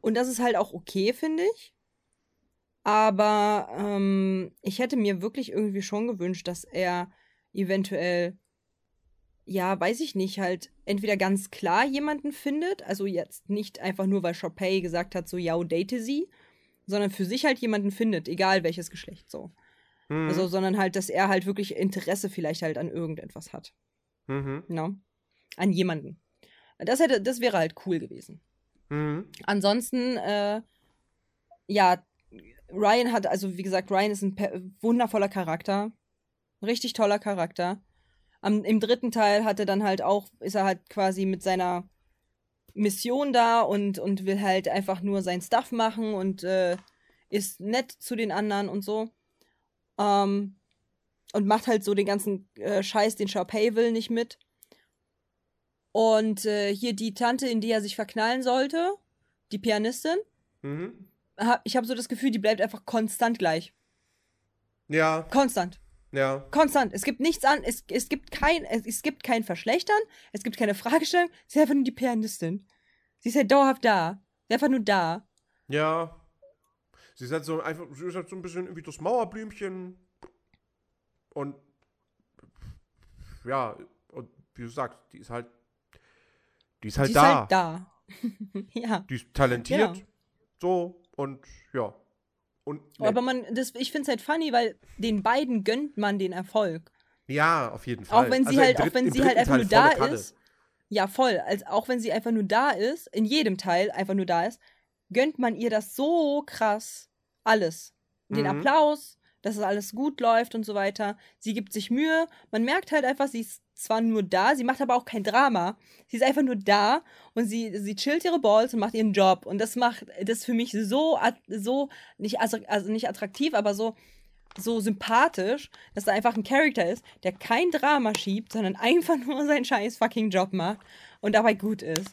und das ist halt auch okay, finde ich. Aber ähm, ich hätte mir wirklich irgendwie schon gewünscht, dass er eventuell, ja, weiß ich nicht, halt entweder ganz klar jemanden findet, also jetzt nicht einfach nur, weil Chopay gesagt hat, so, ja, date sie, sondern für sich halt jemanden findet, egal welches Geschlecht so. Hm. Also, sondern halt, dass er halt wirklich Interesse vielleicht halt an irgendetwas hat. Mhm. Ne? An jemanden. Das hätte, das wäre halt cool gewesen. Mhm. Ansonsten, äh, ja, Ryan hat, also wie gesagt, Ryan ist ein wundervoller Charakter. Richtig toller Charakter. Am, Im dritten Teil hat er dann halt auch, ist er halt quasi mit seiner Mission da und, und will halt einfach nur sein Stuff machen und äh, ist nett zu den anderen und so. Ähm, und macht halt so den ganzen äh, Scheiß, den Sharpay will, nicht mit. Und äh, hier die Tante, in die er sich verknallen sollte, die Pianistin, Mhm. hab, ich habe so das Gefühl, die bleibt einfach konstant gleich. Ja, Konstant. Ja. Konstant. Es gibt nichts an, es, es gibt kein, es, es gibt kein Verschlechtern, es gibt keine Fragestellung, sie ist einfach nur die Pianistin. Sie ist halt dauerhaft da. Sie ist einfach nur da. Ja. Sie ist halt so einfach, sie ist halt so ein bisschen irgendwie das Mauerblümchen. Und ja, und wie du sagst, die ist halt, die ist halt sie da. ist halt da. ja. Die ist talentiert. Genau. So, und ja. Und Aber man, das, ich finde es halt funny, weil den beiden gönnt man den Erfolg. ja, auf jeden Fall. Auch wenn sie Also halt, auch wenn sie halt einfach nur Teil da volle Kanne. ist. Ja, voll. Als, auch wenn sie einfach nur da ist, in jedem Teil einfach nur da ist, gönnt man ihr das so krass. Alles. Den Mhm. Applaus, dass es alles gut läuft und so weiter. Sie gibt sich Mühe. Man merkt halt einfach, sie ist zwar nur da, sie macht aber auch kein Drama. Sie ist einfach nur da und sie, sie chillt ihre Balls und macht ihren Job. Und das macht das für mich so, so nicht, also nicht attraktiv, aber so, so sympathisch, dass da einfach ein Charakter ist, der kein Drama schiebt, sondern einfach nur seinen scheiß fucking Job macht und dabei gut ist.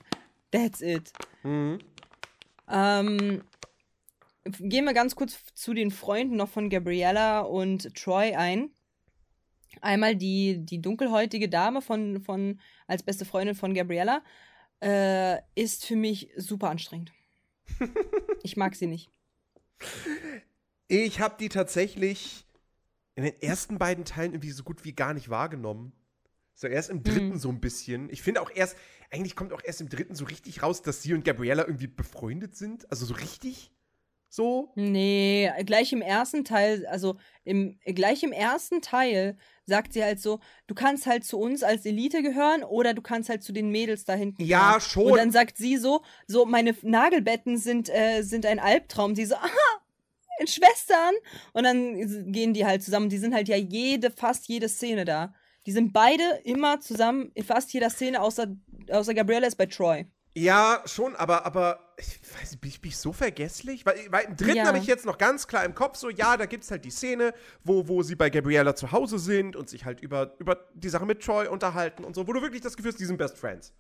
That's it. Mhm. Ähm, gehen wir ganz kurz zu den Freunden noch von Gabriella und Troy ein. Einmal die, die dunkelhäutige Dame von, von, als beste Freundin von Gabriella äh, ist für mich super anstrengend. ich mag sie nicht. Ich habe die tatsächlich in den ersten beiden Teilen irgendwie so gut wie gar nicht wahrgenommen. So erst im dritten Mhm. so ein bisschen. Ich finde auch erst, eigentlich kommt auch erst im dritten so richtig raus, dass sie und Gabriella irgendwie befreundet sind. Also so richtig. So. Nee, gleich im ersten Teil, also im, gleich im ersten Teil sagt sie halt so, du kannst halt zu uns als Elite gehören oder du kannst halt zu den Mädels da hinten. Ja, gehören. schon. Und dann sagt sie so, so meine Nagelbetten sind, äh, sind ein Albtraum. Sie so, aha, in Schwestern. Und dann gehen die halt zusammen. Die sind halt ja jede, fast jede Szene da. Die sind beide immer zusammen in fast jeder Szene, außer, außer Gabriella ist bei Troy. Ja, schon, aber, aber ich weiß nicht, bin ich, bin ich so vergesslich? Weil, weil im dritten Ja. habe ich jetzt noch ganz klar im Kopf so, ja, da gibt es halt die Szene, wo, wo sie bei Gabriella zu Hause sind und sich halt über, über die Sache mit Troy unterhalten und so, wo du wirklich das Gefühl hast, die sind Best Friends.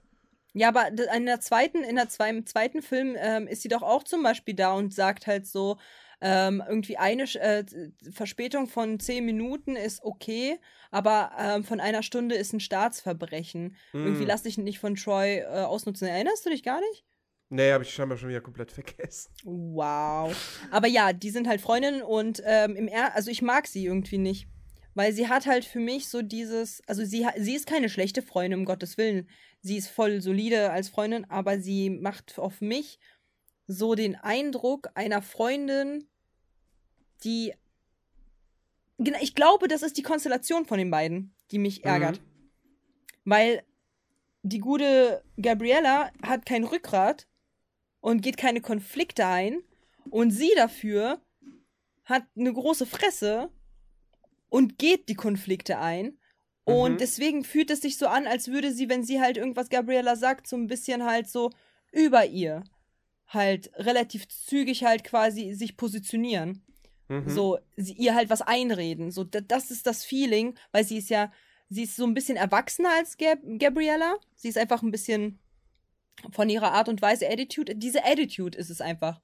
Ja, aber in der zweiten, in der zwei, im zweiten Film ähm, ist sie doch auch zum Beispiel da und sagt halt so, ähm, irgendwie eine äh, Verspätung von zehn Minuten ist okay, aber ähm, von einer Stunde ist ein Staatsverbrechen. Irgendwie Mm. lass dich nicht von Troy äh, ausnutzen. Erinnerst du dich gar nicht? Nee, habe ich scheinbar schon wieder komplett vergessen. Wow. Aber ja, die sind halt Freundinnen und ähm, im er also ich mag sie irgendwie nicht. Weil sie hat halt für mich so dieses, also sie, sie ist keine schlechte Freundin, um Gottes Willen. Sie ist voll solide als Freundin, aber sie macht auf mich so den Eindruck einer Freundin, die. Ich glaube, das ist die Konstellation von den beiden, die mich mhm. ärgert. Mhm. Weil die gute Gabriella hat kein Rückgrat und geht keine Konflikte ein. Und sie dafür hat eine große Fresse und geht die Konflikte ein. Und mhm. deswegen fühlt es sich so an, als würde sie, wenn sie halt irgendwas Gabriella sagt, so ein bisschen halt so über ihr halt relativ zügig halt quasi sich positionieren. Mhm. So, sie, ihr halt was einreden. So, das ist das Feeling, weil sie ist ja, sie ist so ein bisschen erwachsener als Gab Gabriella. Sie ist einfach ein bisschen von ihrer Art und Weise Attitude. Diese Attitude ist es einfach.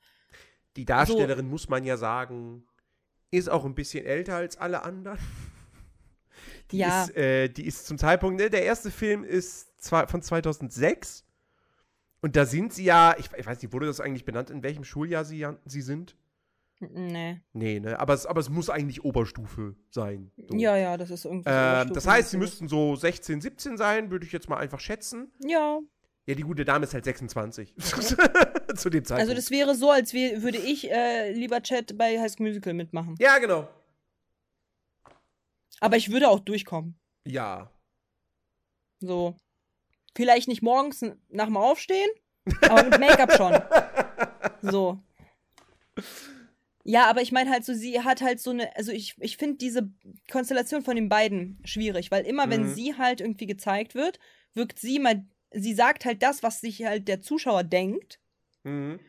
Die Darstellerin, so, muss man ja sagen, ist auch ein bisschen älter als alle anderen. Die, ja. ist, äh, die ist zum Zeitpunkt, ne, der erste Film ist zwar von 2006 und da sind sie ja, ich, ich, weiß nicht, wurde das eigentlich benannt, in welchem Schuljahr sie, sie sind? Nee. Nee, ne? Aber es, aber es muss eigentlich Oberstufe sein. So. Ja, ja, das ist irgendwie. Äh, das heißt, sie müssten so 16, 17 sein, würde ich jetzt mal einfach schätzen. Ja. Ja, die gute Dame ist halt 26. Zu dem Zeitpunkt. Also, das wäre so, als wär, würde ich, äh, lieber Chat, bei High School Musical mitmachen. Ja, genau. Aber ich würde auch durchkommen. Ja. So. Vielleicht nicht morgens nach dem Aufstehen, aber mit Make-up schon. So. Ja, aber ich meine halt so, sie hat halt so eine, also ich, ich finde diese Konstellation von den beiden schwierig, weil immer, mhm. wenn sie halt irgendwie gezeigt wird, wirkt sie mal, sie sagt halt das, was sich halt der Zuschauer denkt, mhm.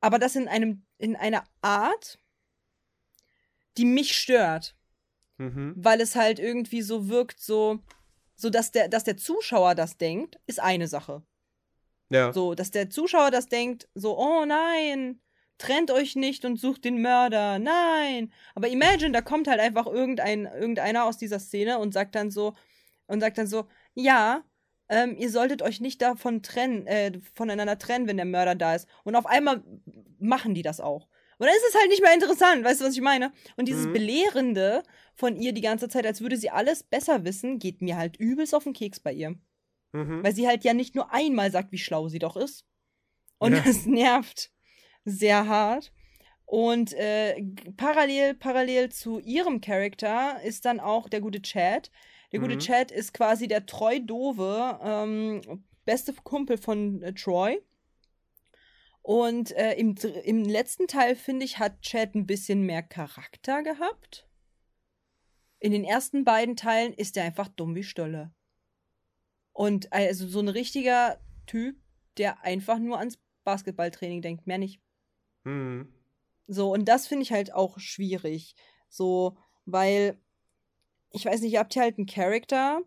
aber das in einem, in einer Art, die mich stört. Mhm. Weil es halt irgendwie so wirkt, so, so dass der, dass der Zuschauer das denkt, ist eine Sache. Ja. So, dass der Zuschauer das denkt, so, oh nein, trennt euch nicht und sucht den Mörder, nein. Aber imagine, da kommt halt einfach irgendein, irgendeiner aus dieser Szene und sagt dann so, und sagt dann so, ja, ähm, ihr solltet euch nicht davon trennen, äh, voneinander trennen, wenn der Mörder da ist. Und auf einmal machen die das auch. Und dann ist es halt nicht mehr interessant, weißt du, was ich meine? Und dieses mhm. Belehrende von ihr die ganze Zeit, als würde sie alles besser wissen, geht mir halt übelst auf den Keks bei ihr. Mhm. Weil sie halt ja nicht nur einmal sagt, wie schlau sie doch ist. Und ja. das nervt sehr hart. Und äh, parallel, parallel zu ihrem Charakter ist dann auch der gute Chad. Der gute mhm. Chad ist quasi der treu dove ähm, beste Kumpel von äh, Troy. Und äh, im, im letzten Teil, finde ich, hat Chad ein bisschen mehr Charakter gehabt. In den ersten beiden Teilen ist er einfach dumm wie Stolle. Und also so ein richtiger Typ, der einfach nur ans Basketballtraining denkt, mehr nicht. Mhm. So, und das finde ich halt auch schwierig. So, weil, ich weiß nicht, ihr habt hier halt einen Charakter.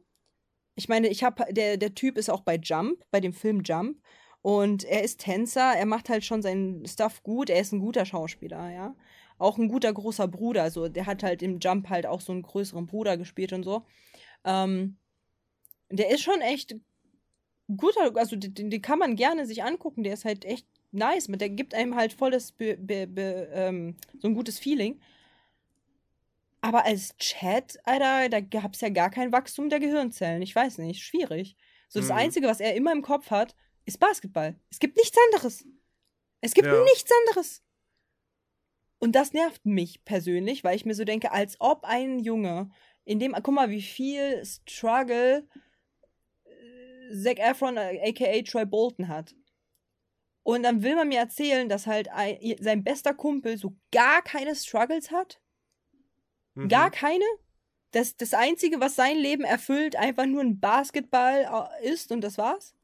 Ich meine, ich habe, der, der Typ ist auch bei Jump, bei dem Film Jump. Und er ist Tänzer, er macht halt schon seinen Stuff gut, er ist ein guter Schauspieler, ja. Auch ein guter großer Bruder, also der hat halt im Jump halt auch so einen größeren Bruder gespielt und so. Ähm, der ist schon echt guter, also den, den, kann man gerne sich angucken, der ist halt echt nice, der gibt einem halt volles, be, be, be, ähm, so ein gutes Feeling. Aber als Chat, Alter, da gab es ja gar kein Wachstum der Gehirnzellen. Ich weiß nicht, schwierig. So das mhm. Einzige, was er immer im Kopf hat, ist Basketball. Es gibt nichts anderes. Es gibt ja. nichts anderes. Und das nervt mich persönlich, weil ich mir so denke, als ob ein Junge, in dem, guck mal, wie viel Struggle äh, Zac Efron, aka äh, Troy Bolton hat. Und dann will man mir erzählen, dass halt ein, sein bester Kumpel so gar keine Struggles hat. Mhm. Gar keine. Das, das Einzige, was sein Leben erfüllt, einfach nur ein Basketball äh, ist und das war's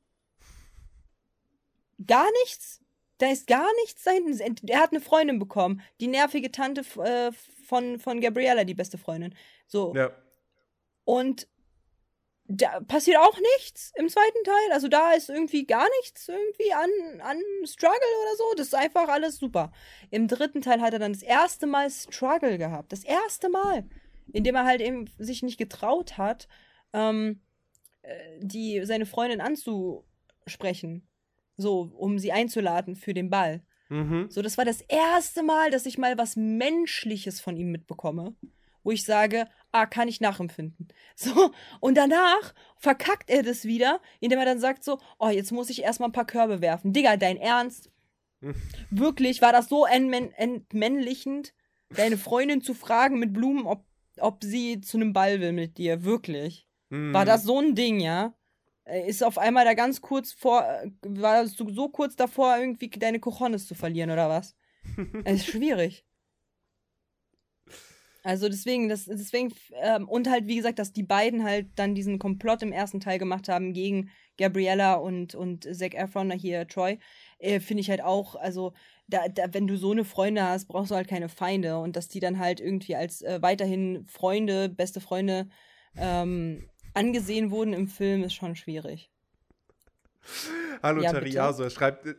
gar nichts. Da ist gar nichts dahinten. Er hat eine Freundin bekommen. Die nervige Tante äh, von, von Gabriella, die beste Freundin. So. Ja. Und da passiert auch nichts im zweiten Teil. Also da ist irgendwie gar nichts irgendwie an, an Struggle oder so. Das ist einfach alles super. Im dritten Teil hat er dann das erste Mal Struggle gehabt. Das erste Mal. Indem er halt eben sich nicht getraut hat, ähm, äh, die, seine Freundin anzusprechen. So, um sie einzuladen für den Ball. Mhm. So, das war das erste Mal, dass ich mal was Menschliches von ihm mitbekomme. Wo ich sage, ah, kann ich nachempfinden. So, und danach verkackt er das wieder, indem er dann sagt so, oh, jetzt muss ich erstmal ein paar Körbe werfen. Digga, dein Ernst? Wirklich, war das so entmän entmännlichend, deine Freundin zu fragen mit Blumen, ob, ob sie zu einem Ball will mit dir? Wirklich. Mhm. War das so ein Ding, ja? Äh, Ist auf einmal da ganz kurz vor, äh, warst du so kurz davor, irgendwie deine Cojones zu verlieren oder was? Es ist schwierig. Also deswegen, das, deswegen, ähm, und halt, wie gesagt, dass die beiden halt dann diesen Komplott im ersten Teil gemacht haben gegen Gabriella und, und Zac Efron, hier Troy, äh, finde ich halt auch, also, da, da, wenn du so eine Freunde hast, brauchst du halt keine Feinde. Und dass die dann halt irgendwie als äh, weiterhin Freunde, beste Freunde ähm, angesehen wurden im Film, ist schon schwierig. Hallo Ja, Tariaso, er schreibt, äh,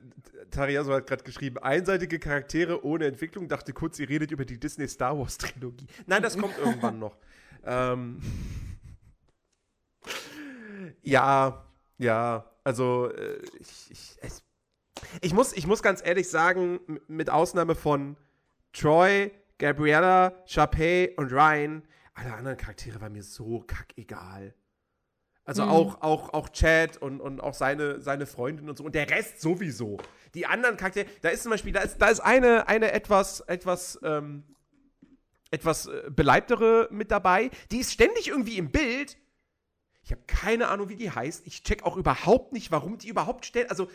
Tariaso hat gerade geschrieben, einseitige Charaktere ohne Entwicklung, dachte kurz, ihr redet über die Disney Star Wars Trilogie. Nein, das kommt irgendwann noch. Ähm, ja, ja, also äh, ich, ich, es, ich, muss, ich muss ganz ehrlich sagen, mit Ausnahme von Troy, Gabriella, Sharpay und Ryan, alle anderen Charaktere waren mir so kackegal. Also Mhm. auch, auch, auch Chad und, und auch seine, seine Freundin und so. Und der Rest sowieso. Die anderen Charaktere, da ist zum Beispiel, da ist, da ist eine, eine etwas, etwas, ähm, etwas äh, beleibtere mit dabei. Die ist ständig irgendwie im Bild. Ich habe keine Ahnung, wie die heißt. Ich check auch überhaupt nicht, warum die überhaupt stellt. Also,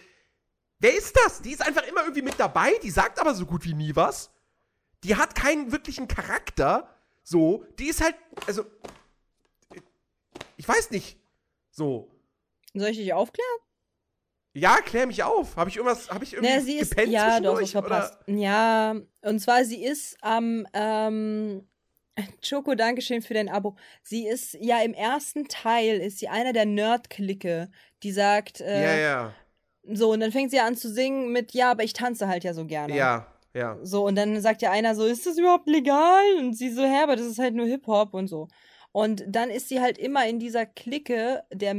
wer ist das? Die ist einfach immer irgendwie mit dabei. Die sagt aber so gut wie nie was. Die hat keinen wirklichen Charakter. So, die ist halt, also, ich weiß nicht. So. Soll ich dich aufklären? Ja, klär mich auf. Habe ich irgendwas, habe ich irgendwie Ne, sie ist. gepennt Ja, doch, das verpasst. Ja, und zwar, sie ist am. Ähm, Choco, Dankeschön für dein Abo. Sie ist ja im ersten Teil ist sie einer der Nerd-Clique, die sagt, Oder? äh, Ja, so, und dann fängt sie an zu singen mit, ja, aber ich tanze halt ja so ja. gerne. Ja, ja. So, und dann sagt ja einer so, ist das überhaupt legal? Und sie so, hä, aber das ist halt nur Hip-Hop und so. Und dann ist sie halt immer in dieser Clique der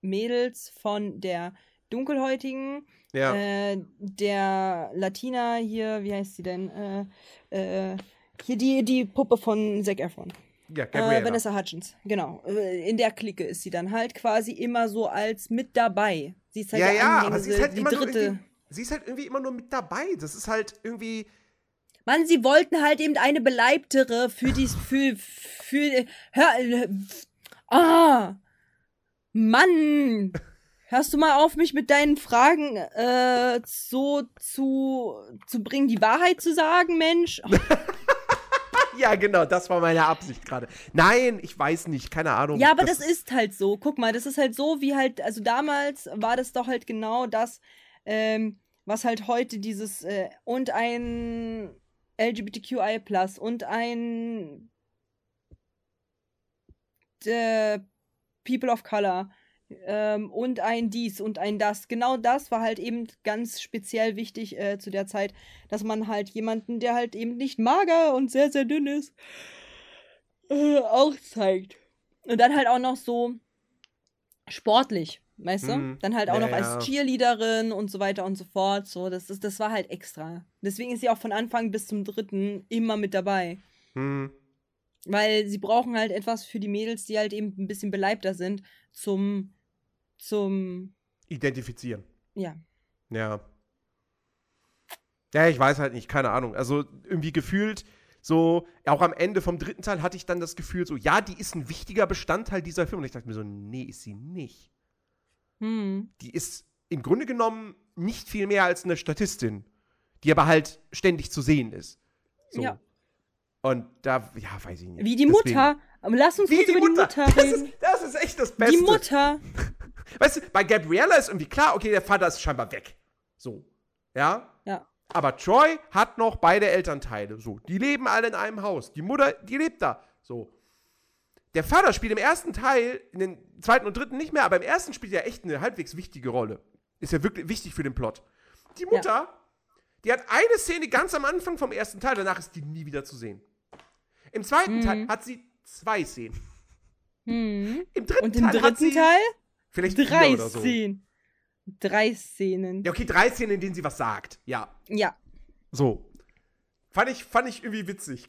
Mädels von der dunkelhäutigen, Ja. äh, der Latina hier, wie heißt sie denn? Äh, äh, hier die, die Puppe von Zac Efron. ja, Äh. Vanessa Hutchins, genau. Äh, In der Clique ist sie dann halt quasi immer so als mit dabei. Sie ist halt ja, ja, aber sie ist halt die immer dritte. sie ist halt irgendwie immer nur mit dabei. Das ist halt irgendwie, Mann, sie wollten halt eben eine Beleibtere für die, für, für, hör, äh, ah, Mann, hörst du mal auf, mich mit deinen Fragen, äh, so zu, zu bringen, die Wahrheit zu sagen, Mensch? ja, genau, das war meine Absicht gerade. Nein, ich weiß nicht, keine Ahnung. Ja, aber das, ist halt so. Guck mal, das ist halt so, wie halt, also damals war das doch halt genau das, ähm, was halt heute dieses äh, und ein LGBTQI und ein äh, People of Color ähm, und ein dies und ein das. Genau das war halt eben ganz speziell wichtig äh, zu der Zeit, dass man halt jemanden, der halt eben nicht mager und sehr, sehr dünn ist, äh, auch zeigt. Und dann halt auch noch so sportlich, weißt du? Mhm. Dann halt auch Ja, noch ja. als Cheerleaderin und so weiter und so fort. So, das, ist, das war halt extra. Deswegen ist sie auch von Anfang bis zum dritten immer mit dabei. Hm. Weil sie brauchen halt etwas für die Mädels, die halt eben ein bisschen beleibter sind, zum, zum, Identifizieren. ja. Ja. Ja, ich weiß halt nicht, keine Ahnung. Also irgendwie gefühlt, so, auch am Ende vom dritten Teil hatte ich dann das Gefühl, so, ja, die ist ein wichtiger Bestandteil dieser Film. Und ich dachte mir so, nee, ist sie nicht. Hm. Die ist im Grunde genommen nicht viel mehr als eine Statistin, die aber halt ständig zu sehen ist. So. Ja. Und da, ja, weiß ich nicht. Wie die Deswegen- Mutter. Aber Lass uns Wie kurz die über Mutter. die Mutter Das reden. ist, das ist echt das Beste. Die Mutter. Weißt du, bei Gabriella ist irgendwie klar, okay, der Vater ist scheinbar weg. So. Ja? Ja. Aber Troy hat noch beide Elternteile. So. Die leben alle in einem Haus. Die Mutter, die lebt da. So. Der Vater spielt im ersten Teil, in den zweiten und dritten nicht mehr, aber im ersten spielt er echt eine halbwegs wichtige Rolle. Ist ja wirklich wichtig für den Plot. Die Mutter, die hat eine Szene ganz am Anfang vom ersten Teil, danach ist die nie wieder zu sehen. Im zweiten Mhm. Teil hat sie zwei Szenen. Hm. Im dritten Und im Teil dritten Teil vielleicht drei oder so. Szenen. Drei Szenen. Ja, okay, drei Szenen, in denen sie was sagt. Ja. Ja. So. Fand ich, fand ich irgendwie witzig.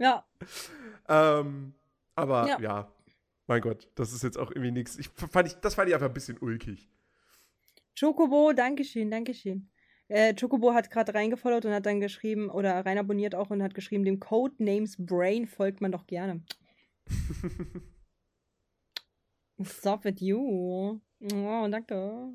ja. ähm, aber ja. Ja. Mein Gott, das ist jetzt auch irgendwie nichts. Ich fand ich, das fand ich einfach ein bisschen ulkig. Chocobo, Dankeschön, Dankeschön. Äh, Chocobo hat gerade reingefollowt und hat dann geschrieben, oder rein abonniert auch und hat geschrieben, dem Codenames Brain folgt man doch gerne. Stop with you. Oh, danke.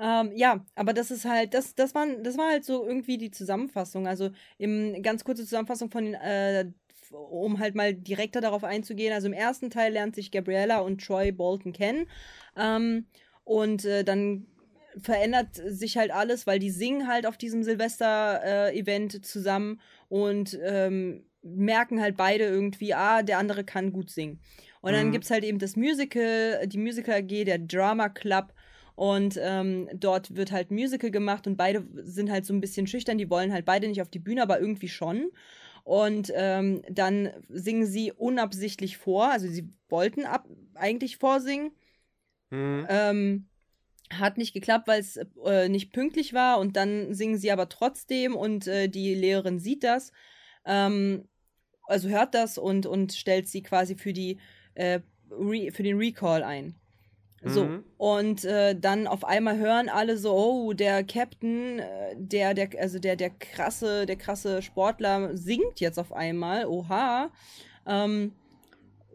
Ähm, ja, aber das ist halt, das, das, waren, das war halt so irgendwie die Zusammenfassung. Also im ganz kurze Zusammenfassung von den, äh, um halt mal direkter darauf einzugehen. Also im ersten Teil lernt sich Gabriella und Troy Bolton kennen. Ähm, und äh, dann verändert sich halt alles, weil die singen halt auf diesem Silvester-Event äh, zusammen und ähm, merken halt beide irgendwie, ah, der andere kann gut singen. Und dann mhm. gibt es halt eben das Musical, die Musical AG, der Drama Club. Und ähm, dort wird halt Musical gemacht und beide sind halt so ein bisschen schüchtern. Die wollen halt beide nicht auf die Bühne, aber irgendwie schon. Und ähm, dann singen sie unabsichtlich vor. Also sie wollten ab eigentlich vorsingen. Mhm. Ähm, hat nicht geklappt, weil es äh, nicht pünktlich war. Und dann singen sie aber trotzdem und äh, die Lehrerin sieht das. Ähm, also hört das und, und stellt sie quasi für die äh, für den Recall ein. So, mhm. und äh, dann auf einmal hören alle so, oh, der Captain, äh, der, der, also der, der krasse, der krasse Sportler singt jetzt auf einmal, oha. Ähm,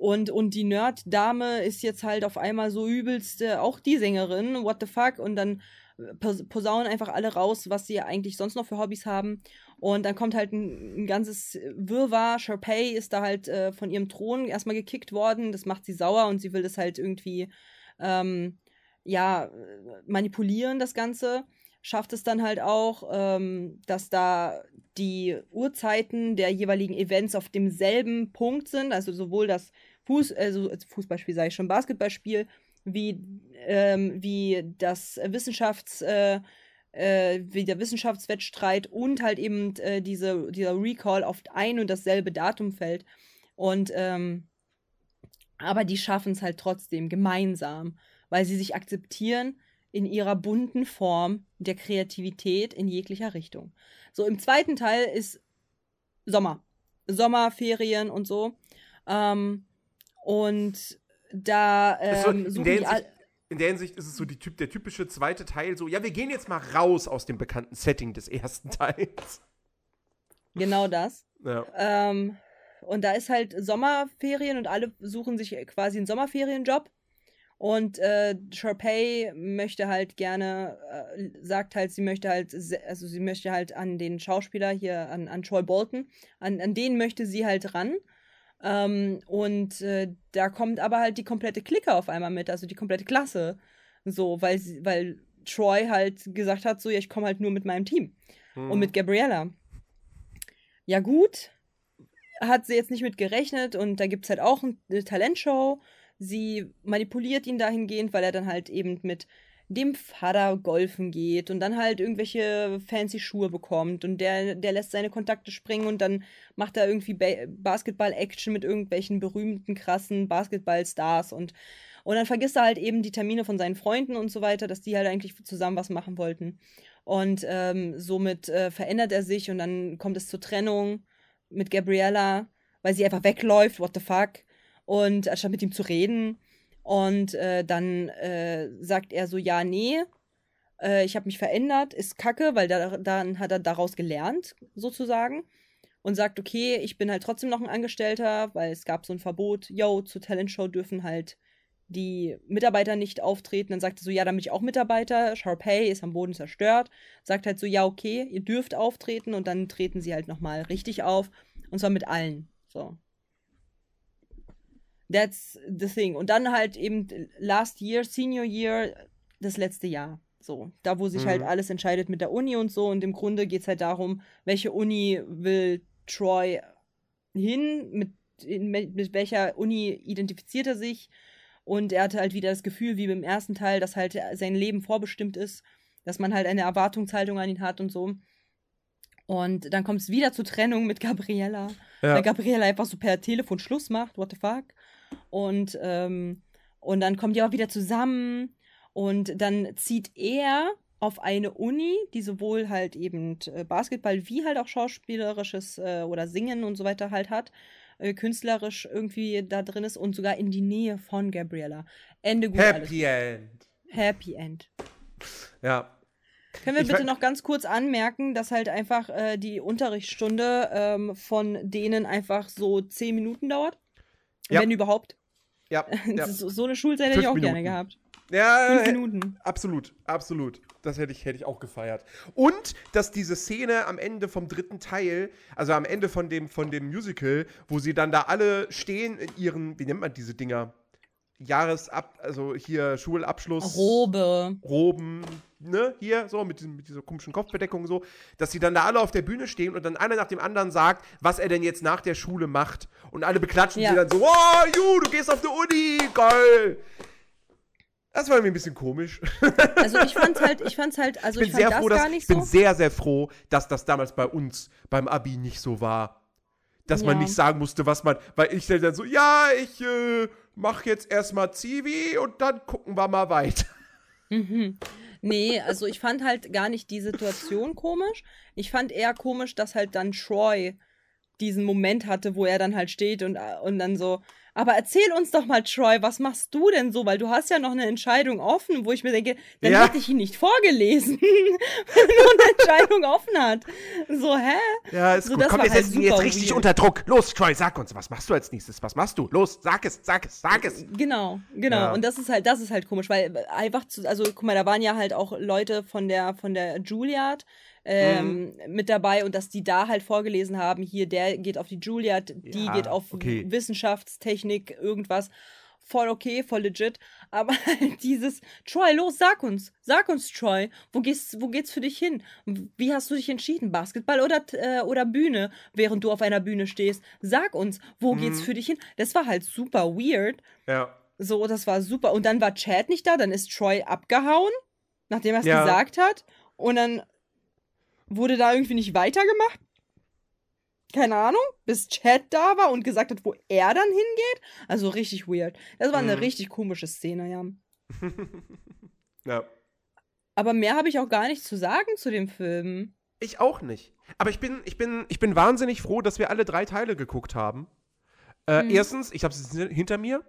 und, und die Nerd-Dame ist jetzt halt auf einmal so übelst äh, auch die Sängerin, what the fuck? Und dann posaunen einfach alle raus, was sie eigentlich sonst noch für Hobbys haben. Und dann kommt halt ein, ein ganzes Wirrwarr. Sharpay ist da halt äh, von ihrem Thron erstmal gekickt worden. Das macht sie sauer und sie will das halt irgendwie, ähm, ja, manipulieren, das Ganze. Schafft es dann halt auch, ähm, dass da die Uhrzeiten der jeweiligen Events auf demselben Punkt sind. Also sowohl das Fuß, also Fußballspiel, sage ich schon, Basketballspiel wie, ähm, wie das Wissenschafts, äh, äh, wie der Wissenschaftswettstreit und halt eben äh, diese, dieser Recall auf ein und dasselbe Datum fällt. Und ähm, aber die schaffen es halt trotzdem gemeinsam, weil sie sich akzeptieren in ihrer bunten Form der Kreativität in jeglicher Richtung. So, im zweiten Teil ist Sommer. Sommerferien und so. Ähm, und da ähm, so, in, der Hinsicht, in, der Hinsicht, ist es so die der typische zweite Teil, so, ja, wir gehen jetzt mal raus aus dem bekannten Setting des ersten Teils. Genau das. Ja. Ähm, und da ist halt Sommerferien und alle suchen sich quasi einen Sommerferienjob. Und äh, Sharpay möchte halt gerne, äh, sagt halt, sie möchte halt, also sie möchte halt an den Schauspieler hier, an, an Troy Bolton, an, an den möchte sie halt ran. Ähm, und äh, da kommt aber halt die komplette Clique auf einmal mit, also die komplette Klasse. So, weil, sie, weil Troy halt gesagt hat, so, ja, ich komme halt nur mit meinem Team. Mhm. Und mit Gabriella. Ja, gut. Hat sie jetzt nicht mit gerechnet und da gibt es halt auch eine Talentshow. Sie manipuliert ihn dahingehend, weil er dann halt eben mit dem Vater golfen geht und dann halt irgendwelche fancy Schuhe bekommt und der, der lässt seine Kontakte springen und dann macht er irgendwie ba Basketball-Action mit irgendwelchen berühmten, krassen Basketball-Stars und, und dann vergisst er halt eben die Termine von seinen Freunden und so weiter, dass die halt eigentlich zusammen was machen wollten. Und ähm, somit äh, verändert er sich und dann kommt es zur Trennung mit Gabriella, weil sie einfach wegläuft, what the fuck. Und anstatt mit ihm zu reden, und äh, dann äh, sagt er so, ja, nee, äh, ich habe mich verändert, ist kacke, weil da, dann hat er daraus gelernt, sozusagen. Und sagt, okay, ich bin halt trotzdem noch ein Angestellter, weil es gab so ein Verbot, yo, zur Talentshow dürfen halt die Mitarbeiter nicht auftreten. Dann sagt er so, ja, dann bin ich auch Mitarbeiter. Sharpay ist am Boden zerstört. Sagt halt so, ja, okay, ihr dürft auftreten und dann treten sie halt nochmal richtig auf. Und zwar mit allen. So. That's the thing. Und dann halt eben last year, senior year, das letzte Jahr. So, da wo sich halt mhm. halt alles entscheidet mit der Uni und so. Und im Grunde geht es halt darum, welche Uni will Troy hin, mit, in, mit welcher Uni identifiziert er sich. Und er hatte halt wieder das Gefühl, wie beim ersten Teil, dass halt sein Leben vorbestimmt ist, dass man halt eine Erwartungshaltung an ihn hat und so. Und dann kommt es wieder zur Trennung mit Gabriella. Ja. Weil Gabriella einfach so per Telefon Schluss macht, what the fuck. Und, ähm, und dann kommen die auch wieder zusammen. Und dann zieht er auf eine Uni, die sowohl halt eben äh, Basketball wie halt auch schauspielerisches äh, oder Singen und so weiter halt hat, äh, künstlerisch irgendwie da drin ist und sogar in die Nähe von Gabriella. Ende gut. Happy End. Happy End. Ja. Können wir Ich bitte noch ganz kurz anmerken, dass halt einfach äh, die Unterrichtsstunde ähm, von denen einfach so zehn Minuten dauert? Ja. Wenn überhaupt. Ja, ja. So, eine Schulzeit hätte ich auch gerne Minuten. gehabt. ja Fünf äh, Minuten. Absolut, absolut. Das hätte ich, hätte ich auch gefeiert. Und, dass diese Szene am Ende vom dritten Teil, also am Ende von dem, von dem Musical, wo sie dann da alle stehen in ihren, wie nennt man diese Dinger? Jahresab, also hier Schulabschluss. Robe. Roben, ne, hier, so, mit, diesem, mit dieser komischen Kopfbedeckung so, dass sie dann da alle auf der Bühne stehen und dann einer nach dem anderen sagt, was er denn jetzt nach der Schule macht. Und alle beklatschen Ja. sie dann so, oh, Ju, du gehst auf die Uni, geil. Das war mir ein bisschen komisch. Also ich fand's halt, ich fand's halt, also ich ich, bin fand sehr froh, dass, ich bin so. sehr, sehr froh, dass das damals bei uns beim Abi nicht so war. Dass man Ja. nicht sagen musste, was man, weil ich dann so, ja, ich äh, mach jetzt erstmal Zivi und dann gucken wir mal weiter. Mhm. Nee, also ich fand halt gar nicht die Situation komisch. Ich fand eher komisch, dass halt dann Troy diesen Moment hatte, wo er dann halt steht und, äh, und dann so, aber erzähl uns doch mal, Troy, was machst du denn so? Weil du hast ja noch eine Entscheidung offen, wo ich mir denke, dann Ja. hätte ich ihn nicht vorgelesen, wenn er noch eine Entscheidung offen hat. So, hä? Ja, ist So, gut. das Komm, wir halt setzen ihn jetzt richtig weird. unter Druck. Los, Troy, sag uns, was machst du als nächstes? Was machst du? Los, sag es, sag es, sag es. Genau, genau. Ja. Und das ist halt, das ist halt komisch, weil einfach zu, also guck mal, da waren ja halt auch Leute von der, von der Juilliard ähm, Mhm. mit dabei und dass die da halt vorgelesen haben, hier, der geht auf die Juilliard, die Ja, geht auf okay. Wissenschaftstechnik, irgendwas. Voll okay, voll legit. Aber halt dieses, Troy, los, sag uns. Sag uns, Troy. Wo, gehst, wo geht's für dich hin? Wie hast du dich entschieden? Basketball oder, äh, oder Bühne, während du auf einer Bühne stehst? Sag uns, wo geht's Mhm. für dich hin? Das war halt super weird. Ja. So, das war super. Und dann war Chad nicht da, dann ist Troy abgehauen, nachdem er es Ja. gesagt hat. Und dann wurde da irgendwie nicht weitergemacht. Keine Ahnung, bis Chad da war und gesagt hat, wo er dann hingeht. Also richtig weird. Das war eine Mhm. richtig komische Szene, ja. ja. Aber mehr habe ich auch gar nicht zu sagen zu dem Film. Ich auch nicht. Aber ich bin, ich bin, ich bin wahnsinnig froh, dass wir alle drei Teile geguckt haben. Äh, Mhm. Erstens, ich habe es hinter mir.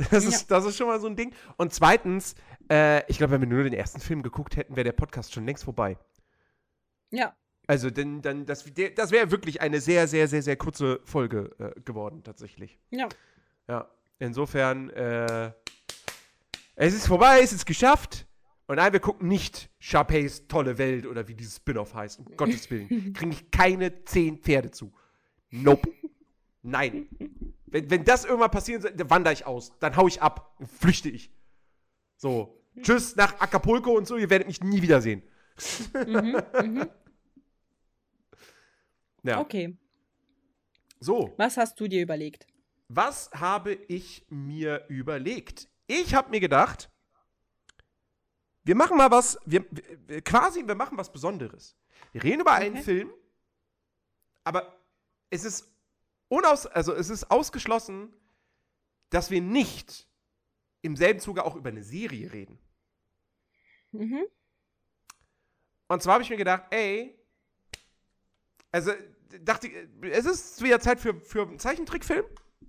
Das ist, das ist schon mal so ein Ding. Und zweitens, äh, ich glaube, wenn wir nur den ersten Film geguckt hätten, wäre der Podcast schon längst vorbei. Ja. Also, denn, dann, das, das wäre wirklich eine sehr, sehr, sehr, sehr kurze Folge äh, geworden, tatsächlich. Ja. Ja. Insofern, äh, es ist vorbei, es ist geschafft. Und nein, wir gucken nicht Sharpays tolle Welt oder wie dieses Spin-off heißt. Um Gottes Willen. Kriege ich keine zehn Pferde zu. Nope. Nein. Wenn, wenn das irgendwann passieren soll, dann wandere ich aus. Dann hau ich ab. Dann flüchte ich. So. Tschüss nach Acapulco und so. Ihr werdet mich nie wiedersehen. Mhm, mhm. Ja. Okay. So. Was hast du dir überlegt? Was habe ich mir überlegt? Ich habe mir gedacht, wir machen mal was, wir, quasi, wir machen was Besonderes. Wir reden über einen Okay. Film, aber es ist unaus, also es ist ausgeschlossen, dass wir nicht im selben Zuge auch über eine Serie reden. Mhm. Und zwar habe ich mir gedacht, ey, also dachte ich, es ist wieder Zeit für, für einen Zeichentrickfilm,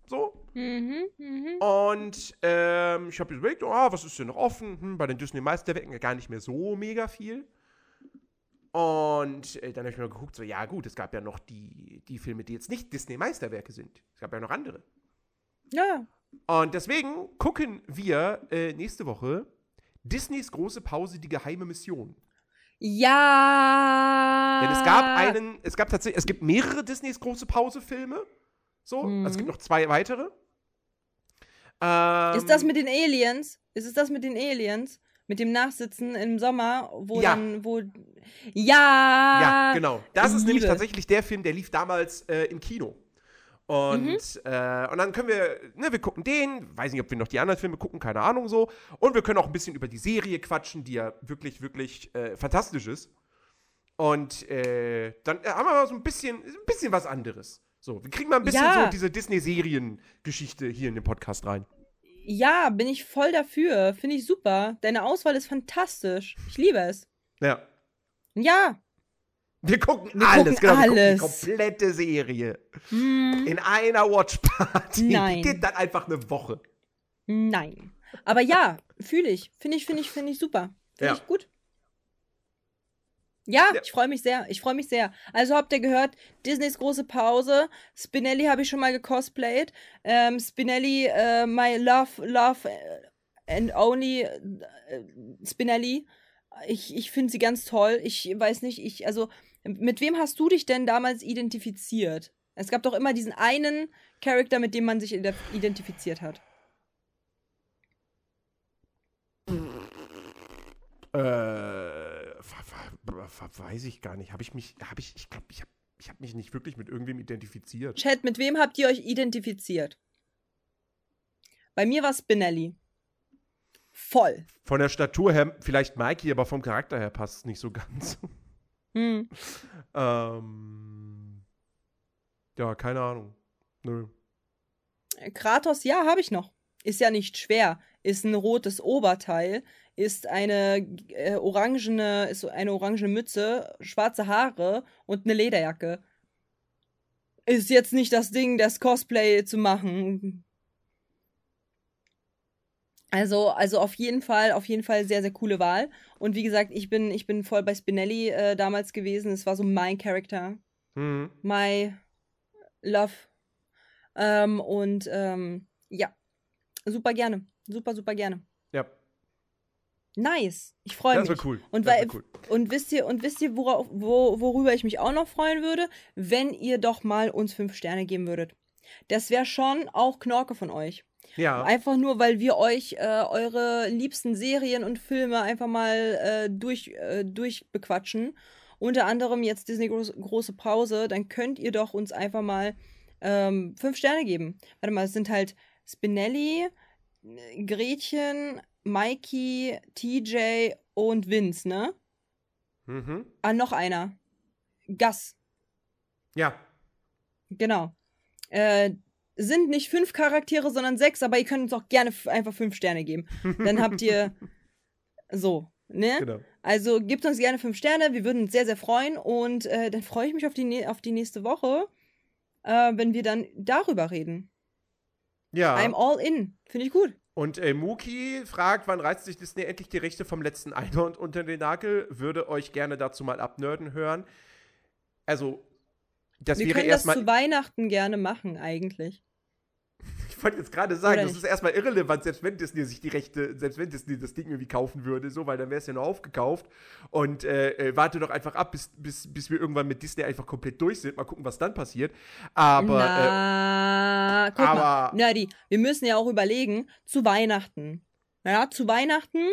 so. Mhm. Mhm. Und ähm, ich habe überlegt, oh, was ist denn noch offen? Hm, bei den Disney-Meisterwerken ja gar nicht mehr so mega viel. Und äh, dann habe ich mir geguckt, so, ja gut, es gab ja noch die, die Filme, die jetzt nicht Disney-Meisterwerke sind. Es gab ja noch andere. Ja, ja. Und deswegen gucken wir äh, nächste Woche Disneys große Pause, die geheime Mission. Ja. Denn es gab einen, es gab tatsächlich, es gibt mehrere Disneys große Pause-Filme. So, Mhm. es gibt noch zwei weitere. Ähm, Ist das mit den Aliens? Ist es das mit den Aliens? Mit dem Nachsitzen im Sommer, wo Ja. dann, wo. Ja! Ja, genau. Das ist nämlich Liebe. tatsächlich der Film, der lief damals äh, im Kino. Und, Mhm. äh, und dann können wir, ne, wir gucken den, weiß nicht, ob wir noch die anderen Filme gucken, keine Ahnung so. Und wir können auch ein bisschen über die Serie quatschen, die ja wirklich, wirklich äh, fantastisch ist. Und äh, dann äh, haben wir mal so ein bisschen, ein bisschen was anderes. So, wir kriegen mal ein bisschen Ja. so diese Disney-Serien-Geschichte hier in den Podcast rein. Ja, bin ich voll dafür. Finde ich super. Deine Auswahl ist fantastisch. Ich liebe es. Ja. Ja. Wir gucken Wir alles, gucken genau. Wir alles. gucken die komplette Serie. Hm, In einer Watchparty. Nein. Die geht dann einfach eine Woche. nein. Aber ja, fühle ich. Finde ich, finde ich, finde ich super. Finde Ja. ich gut. Ja, Ja. ich freue mich sehr. Ich freue mich sehr. Also habt ihr gehört, Disneys große Pause. Spinelli habe ich schon mal gecosplayt. Ähm, Spinelli, äh, my love, love äh, and only äh, Spinelli. Ich, ich finde sie ganz toll. Ich weiß nicht, ich, also, mit wem hast du dich denn damals identifiziert? Es gab doch immer diesen einen Charakter, mit dem man sich ide- identifiziert hat. Äh, weiß ich gar nicht. Habe ich mich, habe ich, ich glaube, ich habe ich hab mich nicht wirklich mit irgendwem identifiziert. Chat, mit wem habt ihr euch identifiziert? Bei mir war Spinelli. Voll. Von der Statur her vielleicht Mikey, aber vom Charakter her passt es nicht so ganz. Hm. ähm, ja, keine Ahnung. Nö. Kratos, ja, habe ich noch. Ist ja nicht schwer. Ist ein rotes Oberteil, ist eine äh, orangene, ist eine orangene Mütze, schwarze Haare und eine Lederjacke. Ist jetzt nicht das Ding, das Cosplay zu machen. Also, also auf jeden Fall, auf jeden Fall sehr, sehr coole Wahl. Und wie gesagt, ich bin, ich bin voll bei Spinelli äh, damals gewesen. Es war so mein Charakter. Mhm. My Love. Ähm, und ähm, ja, super gerne. Super, super gerne. Ja, Nice. Ich freue das mich. wäre cool. Und das weil- cool. Und wisst ihr, und wisst ihr, worauf, wo, worüber ich mich auch noch freuen würde? Wenn ihr doch mal uns fünf Sterne geben würdet. Das wäre schon auch Knorke von euch. Ja, Einfach nur, weil wir euch äh, eure liebsten Serien und Filme einfach mal äh, durch, äh, durchbequatschen. Unter anderem jetzt Disney groß, große Pause. Dann könnt ihr doch uns einfach mal ähm, fünf Sterne geben. Warte mal, es sind halt Spinelli, Gretchen, Mikey, TJ und Vince, ne? mhm. Ah, noch einer. Gus. ja. Genau. Äh, sind nicht fünf Charaktere, sondern sechs, aber ihr könnt uns auch gerne einfach fünf Sterne geben. Dann habt ihr so, ne? genau. Also gebt uns gerne fünf Sterne, wir würden uns sehr, sehr freuen und äh, dann freue ich mich auf die, auf die nächste Woche, äh, wenn wir dann darüber reden. Ja. I'm all in. Finde ich gut. Und äh, Muki fragt, wann reißt sich Disney endlich die Rechte vom letzten Einhorn unter den Nagel? Würde euch gerne dazu mal abnörden hören. Also, das wir wäre können das zu Weihnachten gerne machen, eigentlich. Ich wollte jetzt gerade sagen, Oder das nicht? ist erstmal irrelevant, selbst wenn Disney sich die Rechte, selbst wenn Disney das Ding irgendwie kaufen würde, so, weil dann wäre es ja nur aufgekauft. Und äh, äh, warte doch einfach ab, bis, bis, bis wir irgendwann mit Disney einfach komplett durch sind. Mal gucken, was dann passiert. Aber. Äh, Na, guck mal. aber- Nerdy, wir müssen ja auch überlegen, zu Weihnachten. Ja, zu Weihnachten.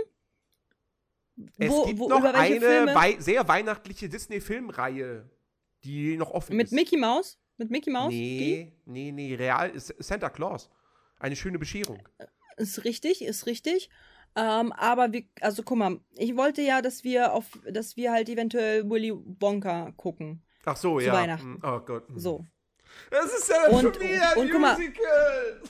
es wo, gibt wo, noch eine wei sehr weihnachtliche Disney-Filmreihe, die noch offen Mit ist. Mickey Mouse? Mit Mickey Mouse? Die? Nee, nee, nee, real ist Santa Claus. Eine schöne Bescherung. Ist richtig, ist richtig. Ähm, aber wir, also guck mal, ich wollte ja, dass wir auf, dass wir halt eventuell Willy Wonka gucken. Ach so, Zu ja. Weihnachten. Hm, Oh Gott. hm. So. Das ist ja Und- schon wieder ein und guck mal. Musical.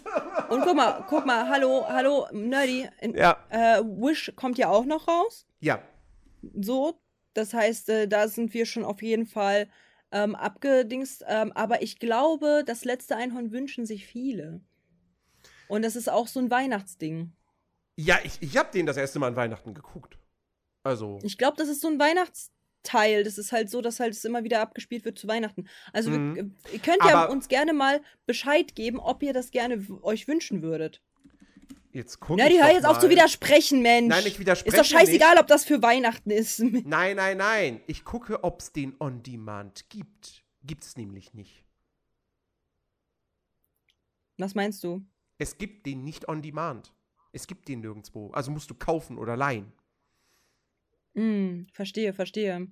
Und guck mal, guck mal, hallo, hallo, Nerdy. In, Ja, äh, Wish kommt ja auch noch raus. ja. So. Das heißt, äh, da sind wir schon auf jeden Fall ähm, abgedingst. Ähm, aber ich glaube, das letzte Einhorn wünschen sich viele. Und das ist auch so ein Weihnachtsding. Ja, ich, ich habe den das erste Mal an Weihnachten geguckt. Also, Ich glaube, das ist so ein Weihnachtsteil. Das ist halt so, dass halt es immer wieder abgespielt wird zu Weihnachten. Also wir, Mhm. ihr könnt ja Aber- uns gerne mal Bescheid geben, ob ihr das gerne euch wünschen würdet. Jetzt guck Na, die hör jetzt auf zu widersprechen, Mensch. Nein, ich widerspreche ist doch scheißegal, ob das für Weihnachten ist. Nicht. Nein, nein, nein. Ich gucke, ob es den On Demand gibt. Gibt es nämlich nicht. Was meinst du? Es gibt den nicht On Demand. Es gibt den nirgendwo. Also musst du kaufen oder leihen. Hm, verstehe, verstehe.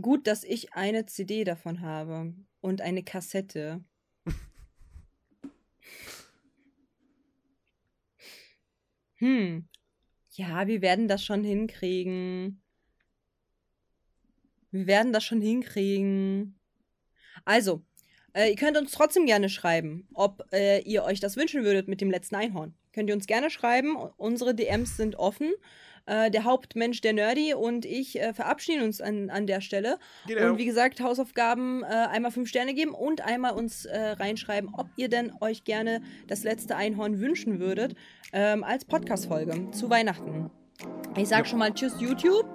Gut, dass ich eine CD davon habe und eine Kassette. Hm. Ja, wir werden das schon hinkriegen. Wir werden das schon hinkriegen. Also, äh, ihr könnt uns trotzdem gerne schreiben, ob äh, ihr euch das wünschen würdet mit dem letzten Einhorn. könnt ihr uns gerne schreiben. Unsere DMs sind offen. Äh, der Hauptmensch, der Nerdy und ich äh, verabschieden uns an, an der Stelle. Genau. Und wie gesagt, Hausaufgaben äh, einmal fünf Sterne geben und einmal uns äh, reinschreiben, ob ihr denn euch gerne das letzte Einhorn wünschen würdet ähm, als Podcast-Folge zu Weihnachten. Ich sag Ja. schon mal Tschüss YouTube,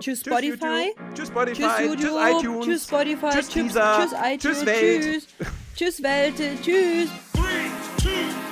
Tschüss, Spotify. Tschüss Spotify. Tschüss YouTube, Tschüss iTunes. tschüss Spotify, Tschüss tschüss, tschüss iTunes, Tschüss Welt. tschüss, tschüss Welt, tschüss. Three, two,